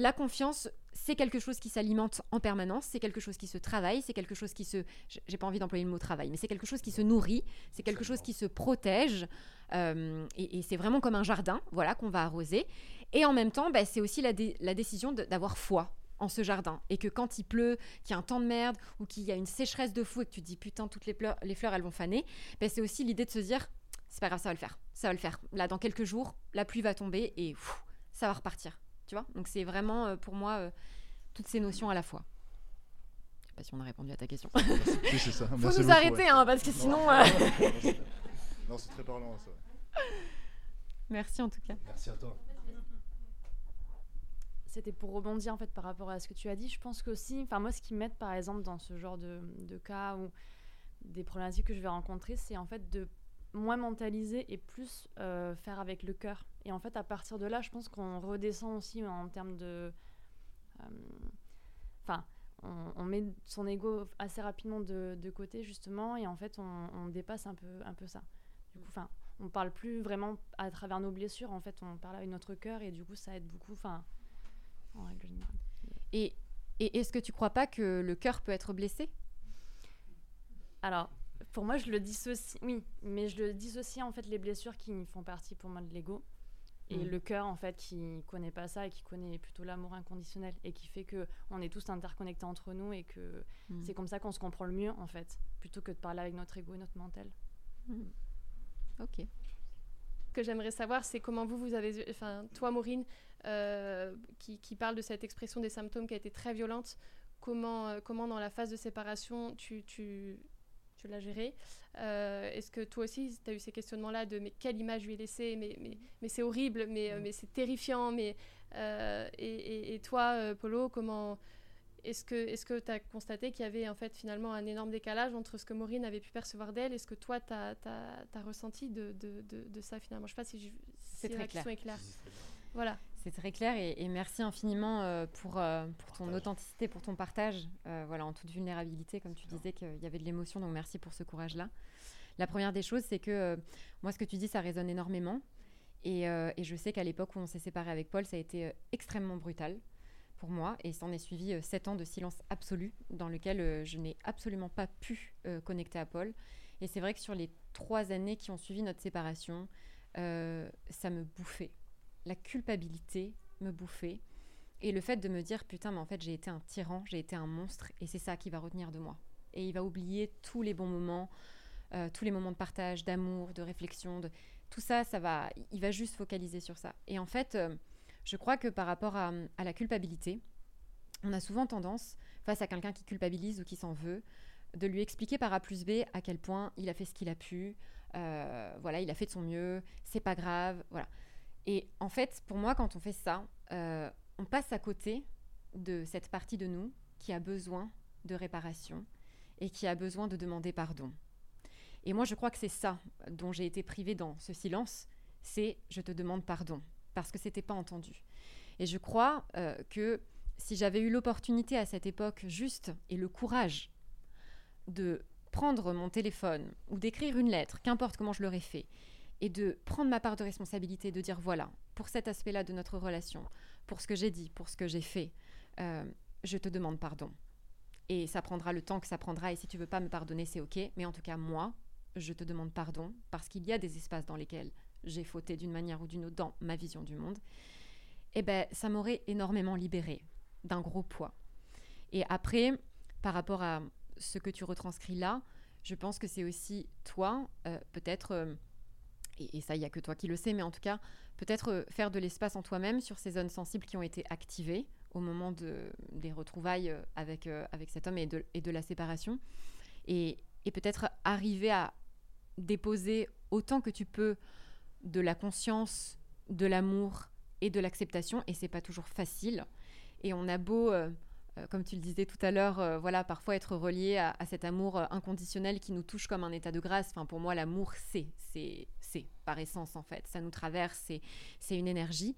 la confiance, c'est quelque chose qui s'alimente en permanence, c'est quelque chose qui se travaille, c'est quelque chose qui se... J'ai pas envie d'employer le mot travail, mais c'est quelque chose qui se nourrit, c'est quelque chose qui se protège, euh, et, c'est vraiment comme un jardin, voilà, qu'on va arroser. Et en même temps, bah, c'est aussi la, décision d'avoir foi en ce jardin. Et que quand il pleut, qu'il y a un temps de merde, ou qu'il y a une sécheresse de fou, et que tu te dis putain, toutes les, fleurs, les fleurs elles vont faner, bah, c'est aussi l'idée de se dire c'est pas grave, ça va le faire. Ça va le faire. Là, dans quelques jours, la pluie va tomber et ça va repartir. Tu vois Donc, c'est vraiment euh, pour moi euh, toutes ces notions à la fois. Je sais pas si on a répondu à ta question. Oui, c'est ça. Faut Merci nous beaucoup, arrêter, ouais. hein, parce que sinon. Non, euh, Non, c'est très parlant, ça. Merci en tout cas. Merci à toi. C'était pour rebondir en fait par rapport à ce que tu as dit. Je pense qu'aussi, enfin moi, ce qui m'aide par exemple dans ce genre de, de cas ou des problématiques que je vais rencontrer, c'est en fait de moins mentaliser et plus euh, faire avec le cœur. Et en fait, à partir de là, je pense qu'on redescend aussi en termes de, euh, enfin, on, on met son ego assez rapidement de, de côté justement, et en fait, on, on dépasse un peu, un peu ça. Du coup, enfin, on parle plus vraiment à travers nos blessures. En fait, on parle avec notre cœur, et du coup, ça aide beaucoup. Enfin, en règle générale. Et, et est-ce que tu crois pas que le cœur peut être blessé? Alors, pour moi, je le dissocie, oui, mais je le dissocie en fait les blessures qui font partie pour moi de l'ego et Mm. le cœur en fait qui connaît pas ça et qui connaît plutôt l'amour inconditionnel et qui fait que on est tous interconnectés entre nous et que Mm. c'est comme ça qu'on se comprend le mieux en fait, plutôt que de parler avec notre ego et notre mental. Ok. que j'aimerais savoir, c'est comment vous, vous avez, enfin, toi, Maureen, euh, qui, qui parle de cette expression des symptômes qui a été très violente, comment, euh, comment dans la phase de séparation, tu, tu, tu l'as géré Euh, Est-ce que toi aussi, tu as eu ces questionnements-là de mais quelle image je lui ai laissée, mais, mais, mais c'est horrible, mais, euh, mais c'est terrifiant, mais, euh, et, et- et toi, euh, Polo, comment... Est-ce que est-ce que tu as constaté qu'il y avait en fait finalement un énorme décalage entre ce que Maureen avait pu percevoir d'elle et ce que toi tu as, ressenti de, de, de, de ça finalement? Je sais pas si, je, si C'est la question clair. est claire. Voilà. C'est très clair et, et merci infiniment euh, pour, euh, pour ton authenticité, pour ton partage, euh, voilà, en toute vulnérabilité, comme tu disais qu'il y avait de l'émotion, donc merci pour ce courage-là. La première des choses, c'est que moi, ce que tu dis, ça résonne énormément. Et, et je sais qu'à l'époque où on s'est séparé avec Paul, ça a été extrêmement brutal pour moi. Et s'en est suivi sept ans de silence absolu, dans lequel je n'ai absolument pas pu connecter à Paul. Et c'est vrai que sur les trois années qui ont suivi notre séparation, ça me bouffait la culpabilité me bouffait et le fait de me dire putain mais en fait j'ai été un tyran, j'ai été un monstre et c'est ça qui va retenir de moi. Et il va oublier tous les bons moments, euh, tous les moments de partage, d'amour, de réflexion, de tout ça, ça va, il va juste focaliser sur ça. Et en fait, euh, je crois que par rapport à, la culpabilité, on a souvent tendance, face à quelqu'un qui culpabilise ou qui s'en veut, de lui expliquer par A plus B à quel point il a fait ce qu'il a pu, euh, voilà, il a fait de son mieux, c'est pas grave, voilà. Et en fait, pour moi, quand on fait ça, euh, on passe à côté de cette partie de nous qui a besoin de réparation et qui a besoin de demander pardon. Et moi, je crois que c'est ça dont j'ai été privée dans ce silence, c'est je te demande pardon, parce que c'était pas entendu. Et je crois euh, que si j'avais eu l'opportunité à cette époque juste et le courage de prendre mon téléphone ou d'écrire une lettre, qu'importe comment je l'aurais fait, et de prendre ma part de responsabilité, de dire voilà, pour cet aspect-là de notre relation, pour ce que j'ai dit, pour ce que j'ai fait, euh, je te demande pardon. Et ça prendra le temps que ça prendra, et si tu veux pas me pardonner, c'est ok, mais en tout cas, moi, je te demande pardon, parce qu'il y a des espaces dans lesquels j'ai fauté d'une manière ou d'une autre dans ma vision du monde, et ben ça m'aurait énormément libéré d'un gros poids. Et après, par rapport à ce que tu retranscris là, je pense que c'est aussi toi, euh, peut-être, euh, et, ça, il n'y a que toi qui le sais, mais en tout cas, peut-être euh, faire de l'espace en toi-même sur ces zones sensibles qui ont été activées au moment de, des retrouvailles euh, avec, euh, avec cet homme et de, la séparation. Et, peut-être arriver à déposer autant que tu peux de la conscience, de l'amour et de l'acceptation. Et c'est pas toujours facile. Et on a beau, comme tu le disais tout à l'heure, voilà, parfois être relié à, à cet amour inconditionnel qui nous touche comme un état de grâce. Enfin, pour moi, l'amour, c'est, c'est, par essence en fait. Ça nous traverse, c'est, c'est une énergie.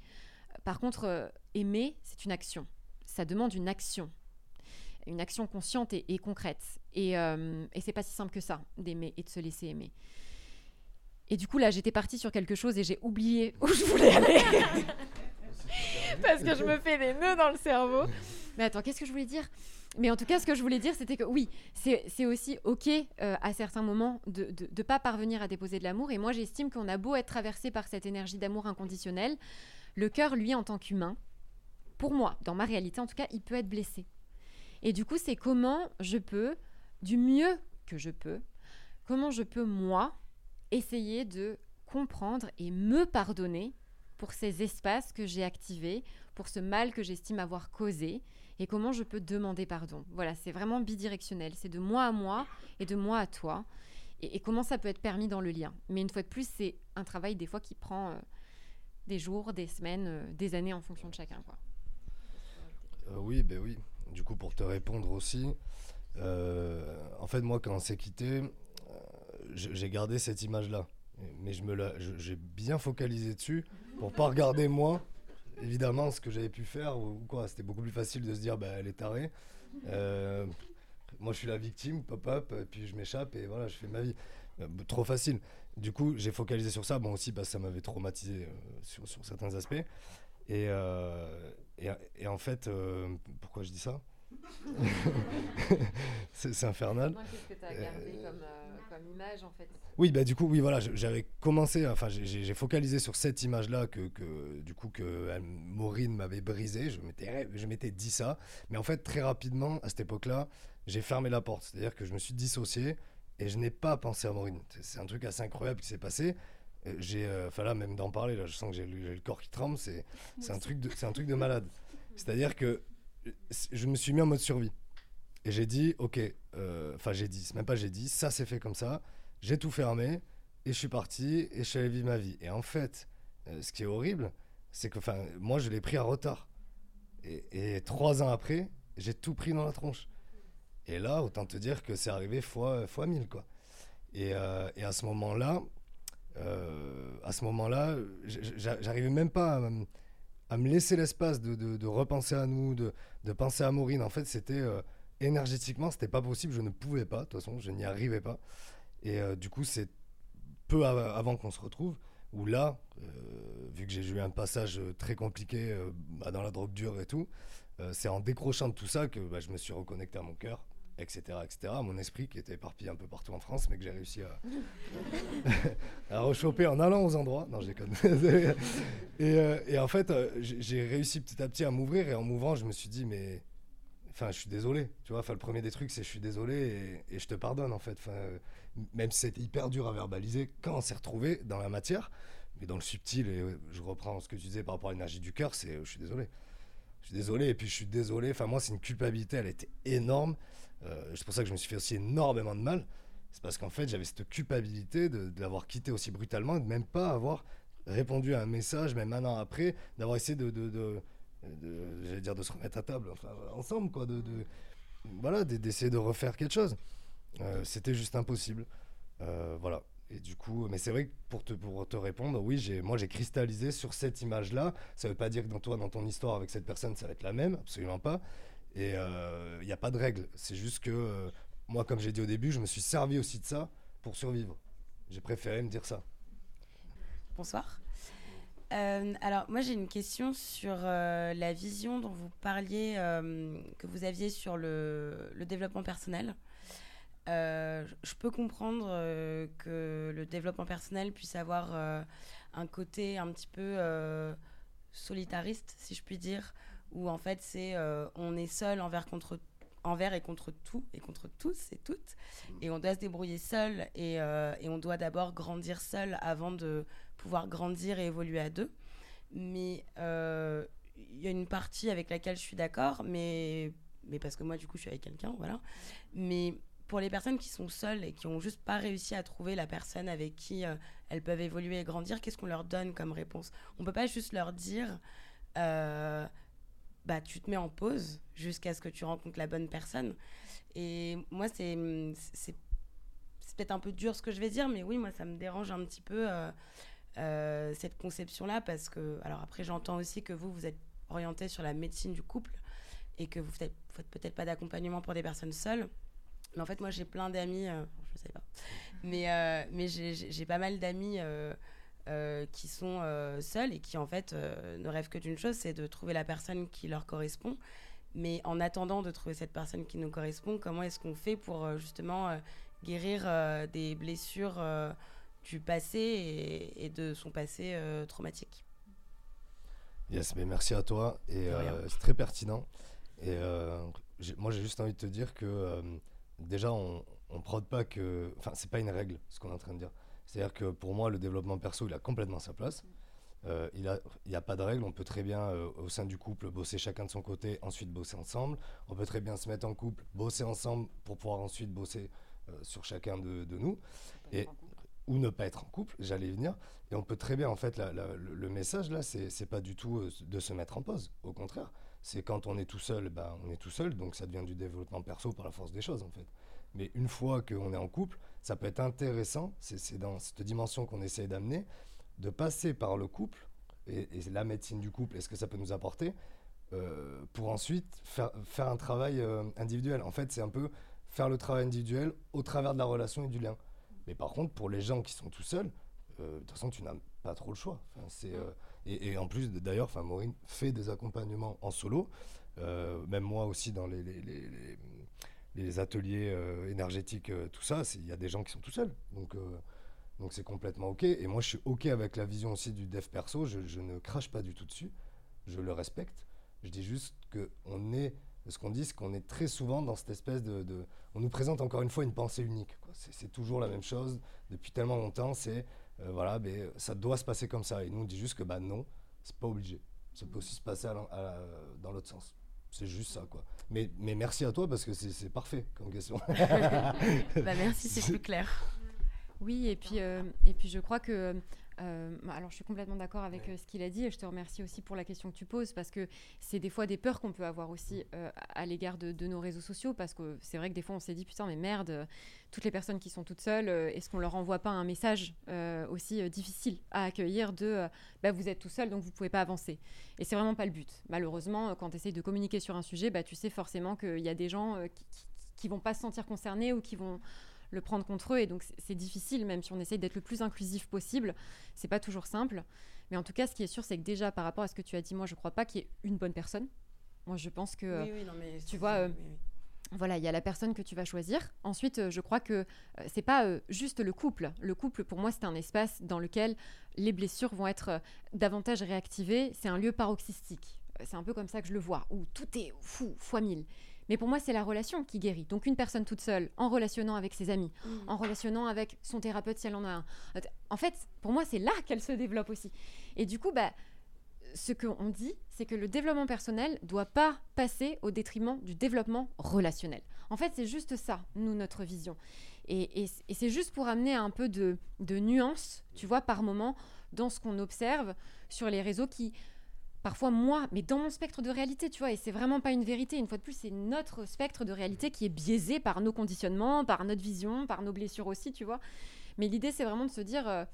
Par contre, euh, aimer, c'est une action. Ça demande une action, une action consciente et, et concrète. Et, euh, et c'est pas si simple que ça d'aimer et de se laisser aimer. Et du coup, là, j'étais partie sur quelque chose et j'ai oublié où je voulais aller. Parce que je me fais des nœuds dans le cerveau. Mais attends, qu'est-ce que je voulais dire? Mais en tout cas, ce que je voulais dire, c'était que oui, c'est aussi OK euh, à certains moments de ne pas parvenir à déposer de l'amour. Et moi, j'estime qu'on a beau être traversé par cette énergie d'amour inconditionnel, le cœur, lui, en tant qu'humain, pour moi, dans ma réalité en tout cas, il peut être blessé. Et du coup, c'est comment je peux, du mieux que je peux, comment je peux, moi, essayer de comprendre et me pardonner pour ces espaces que j'ai activés, pour ce mal que j'estime avoir causé, et comment je peux demander pardon? Voilà, c'est vraiment bidirectionnel, c'est de moi à moi et de moi à toi, et, comment ça peut être permis dans le lien? Mais une fois de plus, c'est un travail des fois qui prend euh, des jours, des semaines, euh, des années en fonction de chacun. Euh, oui, ben oui. Du coup, pour te répondre aussi, en fait, moi, quand on s'est quitté, j'ai gardé cette image-là. Mais j'ai bien focalisé dessus pour pas regarder moi, évidemment, ce que j'avais pu faire ou quoi. C'était beaucoup plus facile de se dire, bah, elle est tarée. Euh, moi, je suis la victime, pop-up, puis je m'échappe et voilà, je fais ma vie. Euh, trop facile. Du coup, j'ai focalisé sur ça, bon aussi parce que ça m'avait traumatisé euh, sur, sur, certains aspects. Et, et, et, en fait, pourquoi je dis ça? C'est infernal. Qu'est-ce que tu as gardé comme, Oui, bah du coup, oui, voilà, j'avais commencé, enfin, j'ai focalisé sur cette image-là que, du coup, que Maureen m'avait brisé. Je m'étais dit ça, mais en fait, très rapidement, à cette époque-là, j'ai fermé la porte. C'est-à-dire que je me suis dissocié et je n'ai pas pensé à Maureen. C'est un truc assez incroyable qui s'est passé. Euh, j'ai, euh, enfin même d'en parler, là, je sens que j'ai le, corps qui tremble. C'est un truc c'est un truc de malade. C'est-à-dire que je me suis mis en mode survie. Et j'ai dit, ok, euh, enfin j'ai dit, même pas j'ai dit, ça c'est fait comme ça, j'ai tout fermé, et je suis parti, et je suis allé vivre ma vie. Et en fait, euh, ce qui est horrible, c'est que moi je l'ai pris à retard. Et, trois ans après, j'ai tout pris dans la tronche. Et là, autant te dire que c'est arrivé fois, fois mille, quoi. Et, euh, et à ce moment-là, à ce moment-là, j'arrivais même pas à me laisser l'espace de, de, repenser à nous, de, de, penser à Maureen. En fait, c'était énergétiquement, c'était pas possible. Je ne pouvais pas. De toute façon, je n'y arrivais pas. Et euh, du coup, c'est peu avant qu'on se retrouve où là, euh, vu que j'ai eu un passage très compliqué bah, dans la drogue dure et tout, c'est en décrochant de tout ça que bah, je me suis reconnecté à mon cœur etc., etc. Mon esprit qui était éparpillé un peu partout en France, mais que j'ai réussi à, à rechoper en allant aux endroits. Non, je déconne. et, euh, et, en fait, euh, j'ai réussi petit à petit à m'ouvrir et en m'ouvrant, je me suis dit, mais. Enfin, je suis désolé, tu vois. Enfin, le premier des trucs, c'est je suis désolé et, je te pardonne, en fait. Enfin, même si c'était hyper dur à verbaliser, quand on s'est retrouvé dans la matière, mais dans le subtil, et je reprends ce que tu disais par rapport à l'énergie du cœur, c'est je suis désolé. Je suis désolé, et puis je suis désolé. Enfin, moi, c'est une culpabilité, elle était énorme. Euh, c'est pour ça que je me suis fait aussi énormément de mal. C'est parce qu'en fait, j'avais cette culpabilité de, l'avoir quitté aussi brutalement et de même pas avoir répondu à un message, même un an après, d'avoir essayé de, j'allais dire de se remettre à table, enfin, ensemble, quoi, de, voilà, d'essayer de refaire quelque chose. Euh, c'était juste impossible. Euh, voilà. Et du coup, mais c'est vrai que pour te, pour te répondre, oui, moi j'ai cristallisé sur cette image-là. Ça ne veut pas dire que dans toi, dans ton histoire avec cette personne, ça va être la même, absolument pas. Et il euh, n'y a pas de règle. C'est juste que euh, moi, comme j'ai dit au début, je me suis servi aussi de ça pour survivre. J'ai préféré me dire ça. Bonsoir. Euh, alors, moi, j'ai une question sur la vision dont vous parliez, que vous aviez sur le, développement personnel. je peux comprendre que le développement personnel puisse avoir un côté un petit peu solitariste, si je puis dire, où en fait c'est euh, on est seul envers et contre tout et contre tous et toutes et on doit se débrouiller seul euh, et on doit d'abord grandir seul avant de pouvoir grandir et évoluer à deux. Mais euh, il y a une partie avec laquelle je suis d'accord mais mais parce que moi du coup je suis avec quelqu'un voilà. Mais pour les personnes qui sont seules et qui ont juste pas réussi à trouver la personne avec qui elles peuvent évoluer et grandir qu'est-ce qu'on leur donne comme réponse? On peut pas juste leur dire bah, tu te mets en pause jusqu'à ce que tu rencontres la bonne personne. Et moi, c'est, c'est, peut-être un peu dur ce que je vais dire, mais oui, moi, ça me dérange un petit peu euh, euh, cette conception-là, parce que, alors après, j'entends aussi que vous, vous êtes orienté sur la médecine du couple et que vous ne faites, peut-être pas d'accompagnement pour des personnes seules. Mais en fait, moi, j'ai plein d'amis, euh, je ne sais pas, mais, mais j'ai, pas mal d'amis euh, qui sont euh, seuls et qui en fait euh, ne rêvent que d'une chose, c'est de trouver la personne qui leur correspond. Mais en attendant de trouver cette personne qui nous correspond, comment est-ce qu'on fait pour justement guérir des blessures du passé et, de son passé traumatique Yes, mais merci à toi et c'est très pertinent. Et moi j'ai juste envie de te dire que déjà on, on prod pas que, enfin c'est pas une règle ce qu'on est en train de dire C'est-à-dire que pour moi, le développement perso, il a complètement sa place. Euh, il n'y a, a, pas de règle. On peut très bien, euh, au sein du couple, bosser chacun de son côté, ensuite bosser ensemble. On peut très bien se mettre en couple, bosser ensemble pour pouvoir ensuite bosser euh, sur chacun de, de nous. Et, ou ne pas être en couple, j'allais venir. Et on peut très bien, en fait, le, message là, c'est pas du tout de se mettre en pause. Au contraire, c'est quand on est tout seul, ben, on est tout seul, donc ça devient du développement perso par la force des choses, en fait. Mais une fois qu'on est en couple, ça peut être intéressant, c'est dans cette dimension qu'on essaie d'amener, de passer par le couple et, la médecine du couple et ce que ça peut nous apporter euh, pour ensuite faire, faire un travail euh, individuel? En fait, c'est un peu faire le travail individuel au travers de la relation et du lien. Mais par contre, pour les gens qui sont tout seuls, euh, de toute façon, tu n'as pas trop le choix. Enfin, c'est, et, en plus, d'ailleurs, enfin, Maureen fait des accompagnements en solo. même moi aussi, dans les, les, les, les ateliers énergétiques, tout ça, il y a des gens qui sont tout seuls. Donc, donc c'est complètement OK. Et moi, je suis OK avec la vision aussi du dev perso. Je, ne crache pas du tout dessus. Je le respecte. Je dis juste qu'on est, ce qu'on dit, c'est qu'on est très souvent dans cette espèce de, On nous présente encore une fois une pensée unique. C'est toujours la même chose depuis tellement longtemps. C'est, euh, voilà, mais ça doit se passer comme ça. Et nous, on dit juste que bah non, c'est pas obligé. Ça peut aussi se passer dans l'autre sens. C'est juste ça, quoi. Mais, mais merci à toi parce que c'est parfait comme question. bah merci, c'est plus clair. Oui, et puis, euh, et puis je crois que. Euh, alors, je suis complètement d'accord avec euh, ce qu'il a dit et je te remercie aussi pour la question que tu poses parce que c'est des fois des peurs qu'on peut avoir aussi à l'égard de, nos réseaux sociaux parce que c'est vrai que des fois on s'est dit putain, mais merde, toutes les personnes qui sont toutes seules, est-ce qu'on leur envoie pas un message aussi difficile à accueillir de bah, vous êtes tout seul donc vous pouvez pas avancer Et c'est vraiment pas le but. Malheureusement, quand tu essayes de communiquer sur un sujet, bah, tu sais forcément qu'il y a des gens qui, qui, qui vont pas se sentir concernés ou qui vont le prendre contre eux. Et donc, c'est difficile, même si on essaye d'être le plus inclusif possible. C'est pas toujours simple. Mais en tout cas, ce qui est sûr, c'est que déjà, par rapport à ce que tu as dit, moi, je crois pas qu'il y ait une bonne personne. Moi, je pense que. Oui, oui, non, mais tu vois. Euh, voilà, il y a la personne que tu vas choisir. Ensuite, euh, je crois que euh, c'est pas juste le couple. Le couple, pour moi, c'est un espace dans lequel les blessures vont être davantage réactivées. C'est un lieu paroxystique. C'est un peu comme ça que je le vois, où tout est fou, fois mille. Mais pour moi, c'est la relation qui guérit. Donc une personne toute seule, en relationnant avec ses amis, mm. en relationnant avec son thérapeute si elle en a un. En fait, pour moi, c'est là qu'elle se développe aussi. Et du coup, bah, ce qu'on dit, c'est que le développement personnel doit pas passer au détriment du développement relationnel. En fait, c'est juste ça, nous, notre vision. Et, c'est juste pour amener un peu de, de nuance, tu vois, par moment, dans ce qu'on observe sur les réseaux qui parfois moi, mais dans mon spectre de réalité, tu vois, et c'est vraiment pas une vérité. Une fois de plus, c'est notre spectre de réalité qui est biaisé par nos conditionnements, par notre vision, par nos blessures aussi, tu vois. Mais l'idée, c'est vraiment de se dire, euh,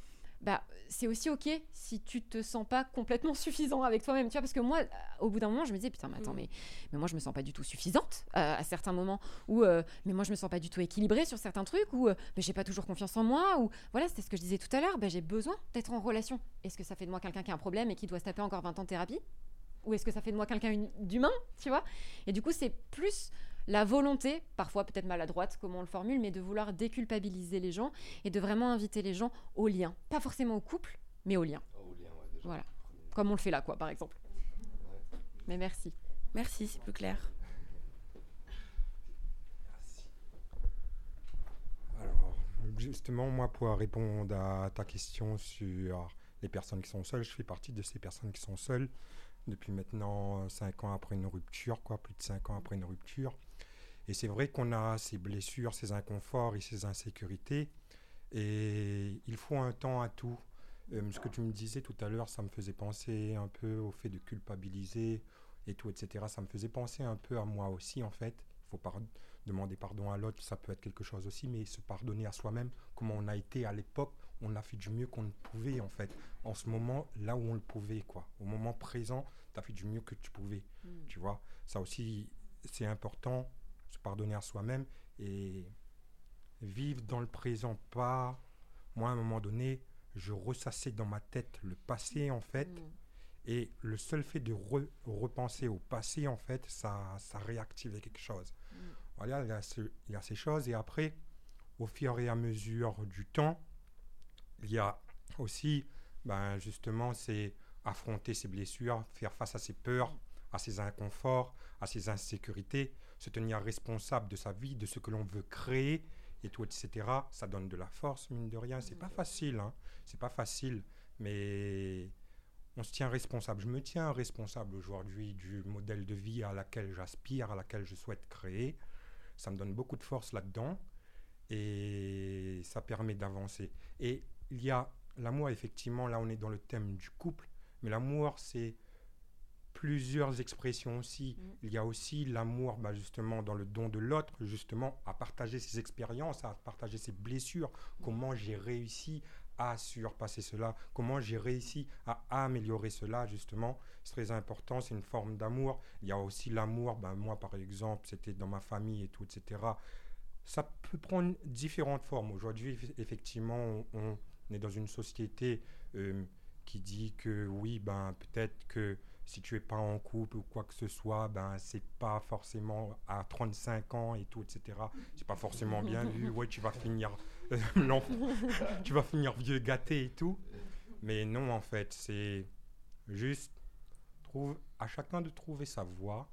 bah, c'est aussi ok si tu te sens pas complètement suffisant avec toi-même, tu vois, parce que moi, euh, au bout d'un moment, je me disais, putain, mais attends, mm. mais, mais moi, je me sens pas du tout suffisante euh, à certains moments, ou euh, mais moi, je me sens pas du tout équilibrée sur certains trucs, ou mais j'ai pas toujours confiance en moi, ou voilà, c'est ce que je disais tout à l'heure, bah, j'ai besoin d'être en relation. Est-ce que ça fait de moi quelqu'un qui a un problème et qui doit se taper encore 20 ans de thérapie? Ou est-ce que ça fait de moi quelqu'un d'humain, tu vois? Et du coup, c'est plus la volonté, parfois peut-être maladroite, comment on le formule, mais de vouloir déculpabiliser les gens et de vraiment inviter les gens au lien. Pas forcément au couple, mais au lien. voilà. Comme on le fait là, quoi, par exemple. Mais merci. Merci, c'est plus clair. Alors, justement, moi, pour répondre à ta question sur les personnes qui sont seules, je fais partie de ces personnes qui sont seules depuis maintenant 5 ans après une rupture, quoi, plus de 5 ans après une rupture. Et c'est vrai qu'on a ces blessures, ces inconforts et ces insécurités. Et il faut un temps à tout. Euh, ce que tu me disais tout à l'heure, ça me faisait penser un peu au fait de culpabiliser et tout, etc. Ça me faisait penser un peu à moi aussi, en fait. Il faut demander pardon à l'autre, ça peut être quelque chose aussi, mais se pardonner à soi-même, comment on a été à l'époque, on a fait du mieux qu'on pouvait, en fait. En ce moment, là où on le pouvait, quoi. Au moment présent, tu as fait du mieux que tu pouvais, mm. tu vois. Ça aussi, c'est important se pardonner à soi-même et vivre dans le présent. Pas, moi, à un moment donné, je ressassais dans ma tête le passé, en fait. Mm. Et le seul fait de repenser au passé, en fait, ça, ça réactivait quelque chose. Mm. Voilà, il y, a il y, a ces choses. Et après, au fur et à mesure du temps, il y a aussi, ben, justement, c'est affronter ses blessures, faire face à ses peurs, à ses inconforts, à ses insécurités se tenir responsable de sa vie, de ce que l'on veut créer et tout, etc. Ça donne de la force, mine de rien. C'est pas facile, hein. C'est pas facile, mais on se tient responsable. Je me tiens responsable aujourd'hui du modèle de vie à laquelle j'aspire, à laquelle je souhaite créer. Ça me donne beaucoup de force là-dedans et ça permet d'avancer. Et il y a l'amour, effectivement, là on est dans le thème du couple, mais l'amour c'est plusieurs expressions aussi. Mm. Il y a aussi l'amour, bah, justement, dans le don de l'autre, justement, à partager ses expériences, à partager ses blessures, comment j'ai réussi à surpasser cela, comment j'ai réussi à améliorer cela, justement? C'est très important, c'est une forme d'amour. Il y a aussi l'amour, ben, moi par exemple, c'était dans ma famille et tout, etc. Ça peut prendre différentes formes. Aujourd'hui, effectivement, on, est dans une société euh, qui dit que oui, ben, peut-être que si tu es pas en couple ou quoi que ce soit, ben c'est pas forcément à 35 ans et tout, etc. C'est pas forcément bien vu. Ouais, tu vas finir tu vas finir vieux gâté et tout. Mais non, en fait, c'est juste trouve à chacun de trouver sa voie,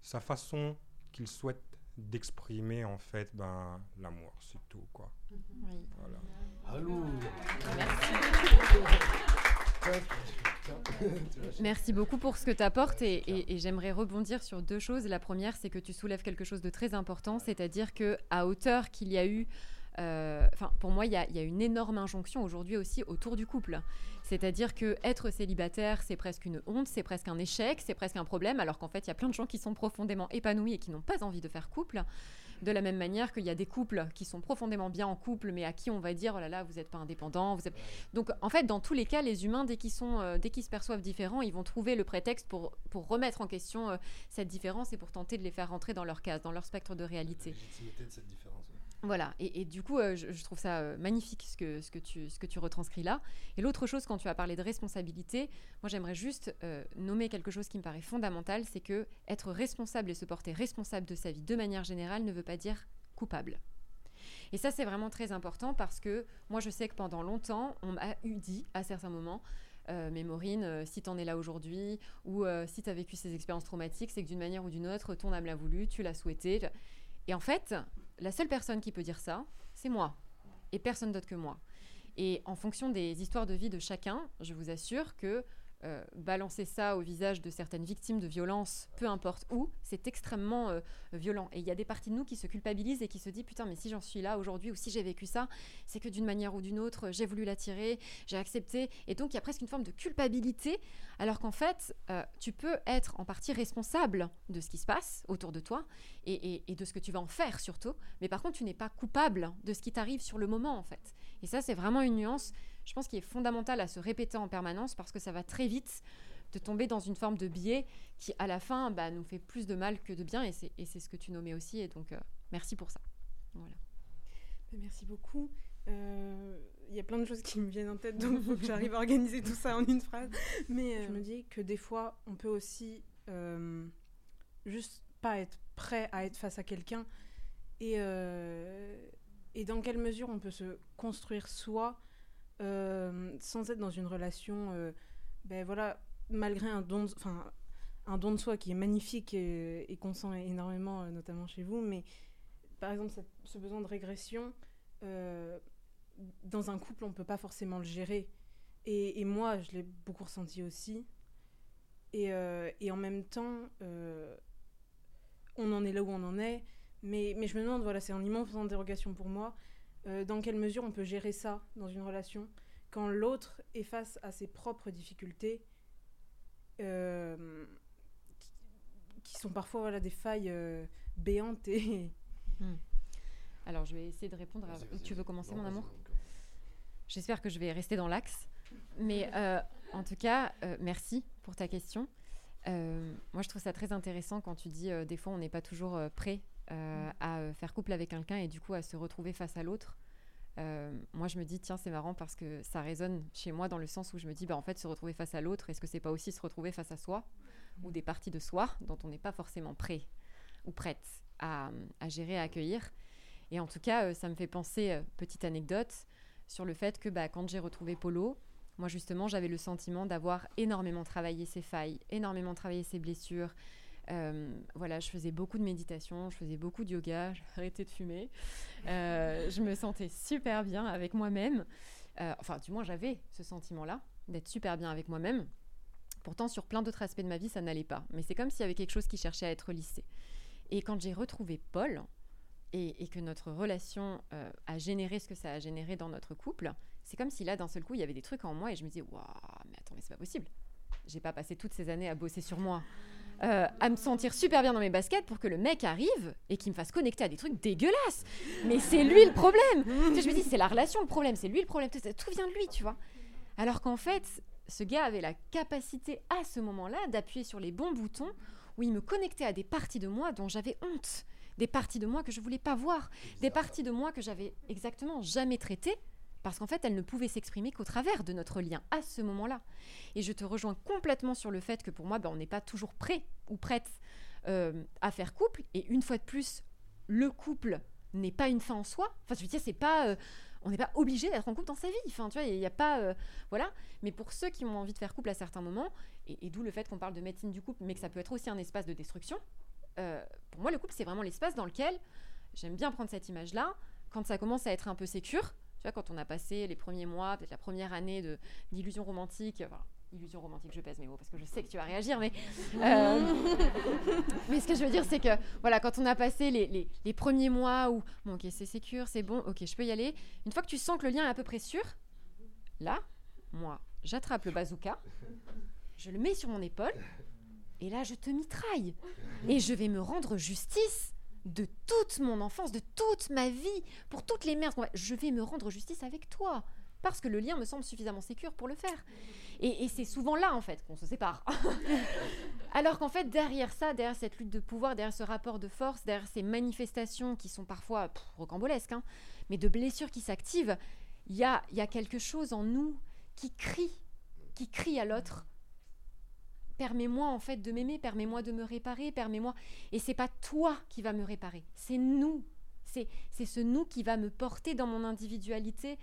sa façon qu'il souhaite d'exprimer en fait ben, l'amour, c'est tout quoi. Voilà. Allô. Merci beaucoup pour ce que tu apportes et, et j'aimerais rebondir sur deux choses. La première, c'est que tu soulèves quelque chose de très important, c'est-à-dire que à hauteur qu'il y a eu euh, enfin, pour moi, il y, a une énorme injonction aujourd'hui aussi autour du couple. C'est-à-dire que être célibataire, c'est presque une honte, c'est presque un échec, c'est presque un problème, alors qu'en fait, il y a plein de gens qui sont profondément épanouis et qui n'ont pas envie de faire couple. De la même manière qu'il y a des couples qui sont profondément bien en couple, mais à qui on va dire oh là là, vous n'êtes pas indépendant. Vous Donc en fait, dans tous les cas, les humains, dès qu'ils sont, euh, dès qu'ils se perçoivent différents, ils vont trouver le prétexte pour, pour remettre en question euh, cette différence et pour tenter de les faire rentrer dans leur case, dans leur spectre de réalité. de cette différence. Voilà, et, du coup, euh, je, trouve ça euh, magnifique ce que, tu, retranscris là. Et l'autre chose, quand tu as parlé de responsabilité, moi j'aimerais juste euh, nommer quelque chose qui me paraît fondamental, c'est que être responsable et se porter responsable de sa vie de manière générale ne veut pas dire coupable. Et ça, c'est vraiment très important parce que moi, je sais que pendant longtemps, on m'a eu dit à certains moments, mais Maureen, si tu en es là aujourd'hui, ou si tu as vécu ces expériences traumatiques, c'est que d'une manière ou d'une autre, ton âme l'a voulu, tu l'as souhaité. Et en fait, la seule personne qui peut dire ça, c'est moi. Et personne d'autre que moi. Et en fonction des histoires de vie de chacun, je vous assure que euh, balancer ça au visage de certaines victimes de violences, peu importe où, c'est extrêmement euh, violent. Et il y a des parties de nous qui se culpabilisent et qui se disent putain, mais si j'en suis là aujourd'hui ou si j'ai vécu ça, c'est que d'une manière ou d'une autre, j'ai voulu l'attirer, j'ai accepté. Et donc il y a presque une forme de culpabilité, alors qu'en fait, euh, tu peux être en partie responsable de ce qui se passe autour de toi et, et de ce que tu vas en faire surtout. Mais par contre, tu n'es pas coupable de ce qui t'arrive sur le moment en fait. Et ça, c'est vraiment une nuance je pense qu'il est fondamental à se répéter en permanence parce que ça va très vite de tomber dans une forme de biais qui, à la fin, bah, nous fait plus de mal que de bien. Et c'est ce que tu nommais aussi. Et donc, euh, merci pour ça. Voilà. Bah, merci beaucoup. Euh, il y a plein de choses qui me viennent en tête, donc il faut que j'arrive à organiser tout ça en une phrase. Mais euh, je me dis que des fois, on peut aussi juste pas être prêt à être face à quelqu'un. Et, et dans quelle mesure on peut se construire soi euh, sans être dans une relation, euh, ben voilà, malgré un don, enfin un don de soi qui est magnifique et, qu'on sent énormément, euh, notamment chez vous, mais par exemple ce besoin de régression, dans un couple on peut pas forcément le gérer. Et, moi je l'ai beaucoup ressenti aussi. Et, en même temps, on en est là où on en est. Mais, mais je me demande, voilà, c'est un immense interrogation pour moi. Euh, dans quelle mesure on peut gérer ça dans une relation quand l'autre est face à ses propres difficultés euh, qui, sont parfois voilà, des failles euh, béantes et... Hmm. Alors je vais essayer de répondre à... Tu veux commencer mon amour J'espère que je vais rester dans l'axe. Mais en tout cas, merci pour ta question. moi, je trouve ça très intéressant quand tu dis des fois on n'est pas toujours prêt euh, à euh, faire couple avec quelqu'un et du coup à se retrouver face à l'autre. Euh, moi, je me dis, tiens, c'est marrant parce que ça résonne chez moi dans le sens où je me dis, bah, en fait, se retrouver face à l'autre, est-ce que c'est pas aussi se retrouver face à soi ou des parties de soi dont on n'est pas forcément prêt ou prête à, à, gérer, à accueillir? Et en tout cas, ça me fait penser, petite anecdote, sur le fait que bah, quand j'ai retrouvé Polo, moi, justement, j'avais le sentiment d'avoir énormément travaillé ses failles, énormément travaillé ses blessures, Euh, voilà, je faisais beaucoup de méditation, je faisais beaucoup de yoga, arrêté de fumer. Euh, je me sentais super bien avec moi-même. Euh, enfin, du moins, j'avais ce sentiment-là d'être super bien avec moi-même. Pourtant, sur plein d'autres aspects de ma vie, ça n'allait pas. Mais c'est comme s'il y avait quelque chose qui cherchait à être lissé. Et quand j'ai retrouvé Paul, et, que notre relation a généré ce que ça a généré dans notre couple, c'est comme si là, d'un seul coup, il y avait des trucs en moi et je me disais, waouh, mais attends, mais c'est pas possible. J'ai pas passé toutes ces années à bosser sur moi, euh, à me sentir super bien dans mes baskets pour que le mec arrive et qu'il me fasse connecter à des trucs dégueulasses. Mais c'est lui le problème. Tu sais, je me dis, c'est la relation le problème, c'est lui le problème. Tout tout vient de lui, tu vois. Alors qu'en fait, ce gars avait la capacité à ce moment-là d'appuyer sur les bons boutons où il me connectait à des parties de moi dont j'avais honte, des parties de moi que je voulais pas voir, des parties de moi que j'avais exactement jamais traitées parce qu'en fait, elles ne pouvaient s'exprimer qu'au travers de notre lien à ce moment-là. Et je te rejoins complètement sur le fait que pour moi, ben, on n'est pas toujours prêt ou prête euh, à faire couple. Et une fois de plus, le couple n'est pas une fin en soi. Enfin, je veux dire, c'est pas, euh, on n'est pas obligé d'être en couple dans sa vie. Tu vois, il n'y a pas, euh, voilà. Mais pour ceux qui ont envie de faire couple à certains moments, et, d'où le fait qu'on parle de médecine du couple, mais que ça peut être aussi un espace de destruction. pour moi, le couple, c'est vraiment l'espace dans lequel j'aime bien prendre cette image-là. Quand ça commence à être un peu sécure, tu vois, quand on a passé les premiers mois, peut-être la première année de d'illusion romantique, enfin, illusion romantique, je pèse mes mots parce que je sais que tu vas réagir, mais euh, mais ce que je veux dire, c'est que voilà, quand on a passé les, les- les premiers mois où bon, ok, c'est sécure, c'est bon, ok, je peux y aller. Une fois que tu sens que le lien est à peu près sûr, là, moi, j'attrape le bazooka, je le mets sur mon épaule, et là, je te mitraille, et je vais me rendre justice de toute mon enfance, de toute ma vie, pour toutes les va- Je vais me rendre justice avec toi. Parce que le lien me semble suffisamment sécure pour le faire. Et, c'est souvent là, en fait, qu'on se sépare. Alors qu'en fait, derrière ça, derrière cette lutte de pouvoir, derrière ce rapport de force, derrière ces manifestations qui sont parfois rocambolesques, hein, mais de blessures qui s'activent, il y a, il y a quelque chose en nous qui crie, qui crie à l'autre. Permets-moi en fait de m'aimer, permets-moi de me réparer, permets-moi. Et c'est pas toi qui va me réparer, c'est nous. C'est c'est ce nous qui va me porter dans mon individualité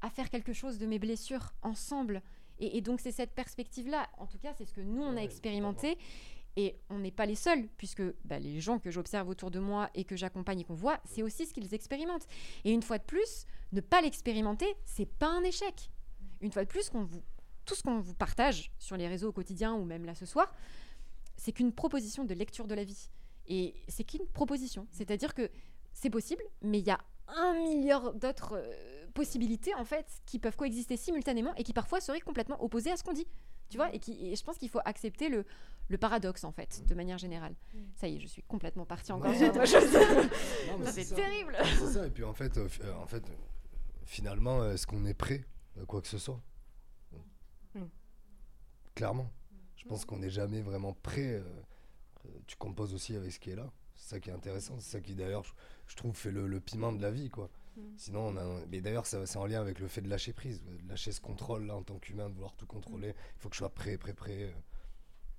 à faire quelque chose de mes blessures ensemble. Et, et donc c'est cette perspective-là, en tout cas c'est ce que nous on a expérimenté. Et on n'est pas les seuls, puisque bah, les gens que j'observe autour de moi et que j'accompagne et qu'on voit, c'est aussi ce qu'ils expérimentent. Et une fois de plus, ne pas l'expérimenter, c'est pas un échec. Une fois de plus, qu'on vous, tout ce qu'on vous partage sur les réseaux au quotidien ou même là ce soir, c'est qu'une proposition de lecture de la vie. Et c'est qu'une proposition. C'est-à-dire que c'est possible, mais il y a un milliard d'autres euh, possibilités en fait qui peuvent coexister simultanément et qui parfois seraient complètement opposées à ce qu'on dit. Tu vois et, qui, et je pense qu'il faut accepter le, le paradoxe en fait, de manière générale. Ça y est, je suis complètement partie encore sur autre chose. C'est terrible. C'est ça. Et puis en fait, euh, euh, en fait, finalement, est-ce qu'on est prêt à quoi que ce soit? Mm. Clairement. Je pense qu'on n'est jamais vraiment prêt. euh, euh, tu composes aussi avec ce qui est là. C'est ça qui est intéressant. C'est ça qui d'ailleurs, je, je trouve, fait le, le piment de la vie, quoi. Mm. Sinon, on a. Mais d'ailleurs, c'est en lien avec le fait de lâcher prise, de lâcher ce contrôle là en tant qu'humain, de vouloir tout contrôler. Il faut que je sois prêt, prêt, prêt. euh.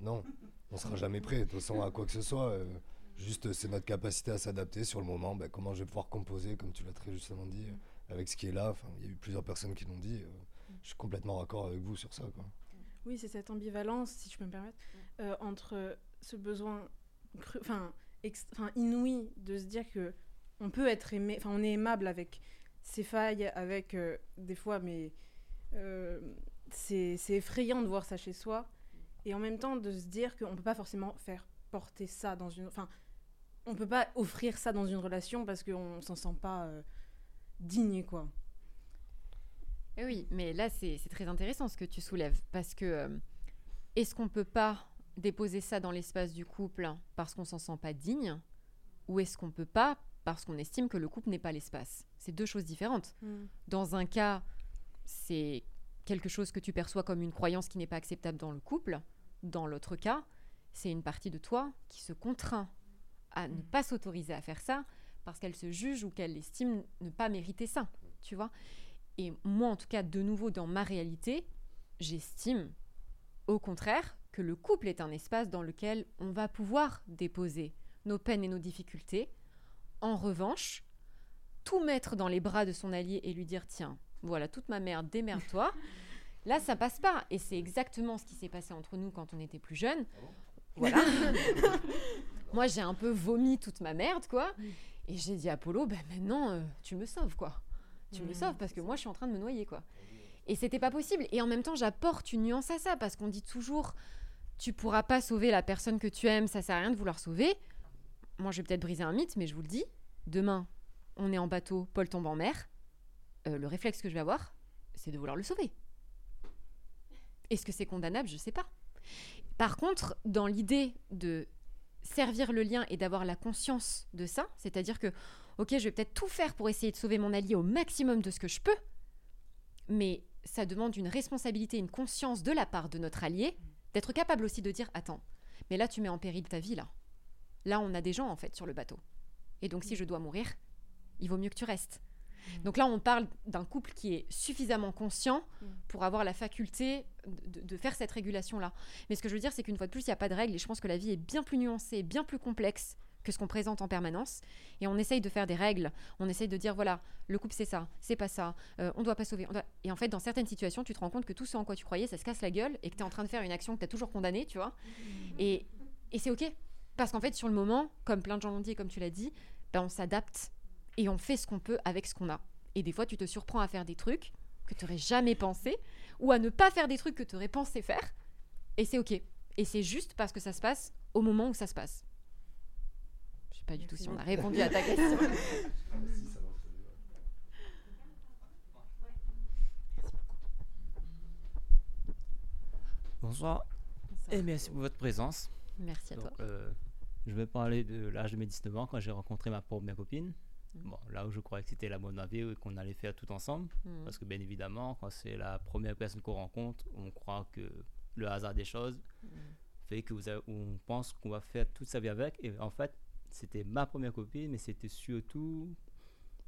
Non, on sera jamais prêt. De toute façon, à quoi que ce soit. euh, Juste, c'est notre capacité à s'adapter sur le moment. Ben, comment je vais pouvoir composer, comme tu l'as très justement dit, euh, avec ce qui est là. Il y a eu plusieurs personnes qui l'ont dit. euh, je suis complètement raccord avec vous sur ça. Quoi. Oui, c'est cette ambivalence, si je peux me permettre, euh, entre ce besoin enfin, inouï de se dire que on peut être aimé, enfin, on est aimable avec ses failles, avec euh, des fois, mais euh, c'est effrayant de voir ça chez soi, et en même temps de se dire qu'on peut pas forcément faire porter ça dans une, enfin, on peut pas offrir ça dans une relation parce qu'on s'en sent pas digne, quoi. Eh oui, mais là, c'est très intéressant ce que tu soulèves, parce que euh, est-ce qu'on peut pas déposer ça dans l'espace du couple parce qu'on s'en sent pas digne, ou est-ce qu'on peut pas parce qu'on estime que le couple n'est pas l'espace? C'est deux choses différentes. Mm. Dans un cas, c'est quelque chose que tu perçois comme une croyance qui n'est pas acceptable dans le couple. Dans l'autre cas, c'est une partie de toi qui se contraint à ne pas s'autoriser à faire ça parce qu'elle se juge ou qu'elle estime ne pas mériter ça, tu vois? Et moi, en tout cas, de nouveau, dans ma réalité, j'estime, au contraire, que le couple est un espace dans lequel on va pouvoir déposer nos peines et nos difficultés. En revanche, tout mettre dans les bras de son allié et lui dire tiens, voilà toute ma merde, démerde-toi. Là, ça passe pas. Et c'est exactement ce qui s'est passé entre nous quand on était plus jeunes. Voilà. moi, j'ai un peu vomi toute ma merde, quoi. Et j'ai dit à Apollo, ben maintenant, euh, tu me sauves, quoi. Tu me Mhm. sauves parce que moi, je suis en train de me noyer, quoi. Et c'était pas possible. Et en même temps, j'apporte une nuance à ça parce qu'on dit toujours, tu pourras pas sauver la personne que tu aimes, ça sert à rien de vouloir sauver. Moi, je vais peut-être briser un mythe, mais je vous le dis, demain, on est en bateau, Paul tombe en mer. Euh, le réflexe que je vais avoir, c'est de vouloir le sauver. Est-ce que c'est condamnable? Je sais pas. Par contre, dans l'idée de servir le lien et d'avoir la conscience de ça, c'est-à-dire que, ok, je vais peut-être tout faire pour essayer de sauver mon allié au maximum de ce que je peux, mais ça demande une responsabilité, une conscience de la part de notre allié, d'être capable aussi de dire, attends, mais là tu mets en péril ta vie là. Là on a des gens en fait sur le bateau. Et donc si je dois mourir, il vaut mieux que tu restes. Donc là on parle d'un couple qui est suffisamment conscient pour avoir la faculté de, de faire cette régulation-là. Mais ce que je veux dire, c'est qu'une fois de plus, il n'y a pas de règle et je pense que la vie est bien plus nuancée, bien plus complexe que ce qu'on présente en permanence. Et on essaye de faire des règles, on essaye de dire, voilà, le couple c'est ça, c'est pas ça, euh, on doit pas sauver. on Et en fait, dans certaines situations, tu te rends compte que tout ce en quoi tu croyais, ça se casse la gueule et que tu es en train de faire une action que tu as toujours condamnée, tu vois. Et, et c'est OK. Parce qu'en fait, sur le moment, comme plein de gens l'ont dit et comme tu l'as dit, ben, on s'adapte et on fait ce qu'on peut avec ce qu'on a. Et des fois, tu te surprends à faire des trucs que tu n'aurais jamais pensé ou à ne pas faire des trucs que tu aurais pensé faire. Et c'est OK. Et c'est juste parce que ça se passe au moment où ça se passe. Sais pas du tout si on a répondu à ta question. Bonsoir. Et merci pour votre présence. Merci à Donc, toi. euh, je vais parler de l'âge de mes 19 ans quand j'ai rencontré ma première copine. Mhm. Bon, là où je croyais que c'était la bonne vie et qu'on allait faire tout ensemble. Mhm. Parce que bien évidemment, quand c'est la première personne qu'on rencontre, on croit que le hasard des choses Mhm. fait que vous avez- on pense qu'on va faire toute sa vie avec. Et en fait, c'était ma première copine, mais c'était surtout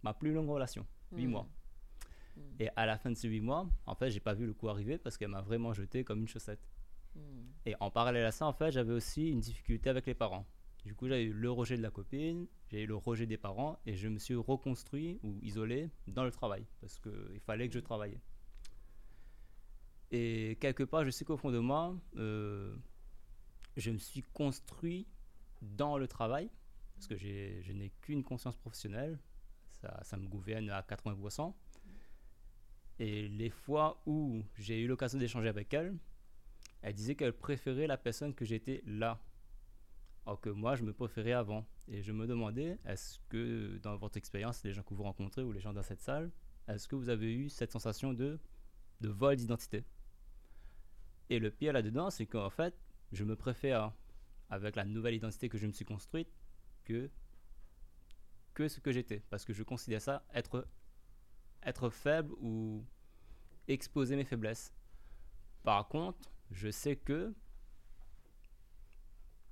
ma plus longue relation, 8 Mhm. mois. Et à la fin de ces 8 mois, en fait, j'ai pas vu le coup arriver parce qu'elle m'a vraiment jeté comme une chaussette. Mhm. Et en parallèle à ça, en fait, j'avais aussi une difficulté avec les parents. Du coup, j'ai eu le rejet de la copine, j'ai eu le rejet des parents, et je me suis reconstruit ou isolé dans le travail, parce qu'il fallait que je travaillais. Et quelque part, je sais qu'au fond de moi, euh, je me suis construit dans le travail, parce que je n'ai qu'une conscience professionnelle, ça, me gouverne à 80%. Et les fois où j'ai eu l'occasion d'échanger avec elle, elle disait qu'elle préférait la personne que j'étais là. Alors que moi, je me préférais avant. Et je me demandais, est-ce que dans votre expérience, les gens que vous rencontrez ou les gens dans cette salle, est-ce que vous avez eu cette sensation de vol d'identité? Et le pire là-dedans, c'est qu'en fait, je me préfère avec la nouvelle identité que je me suis construite que, que ce que j'étais. Parce que je considère ça être, être faible ou exposer mes faiblesses. Par contre, je sais que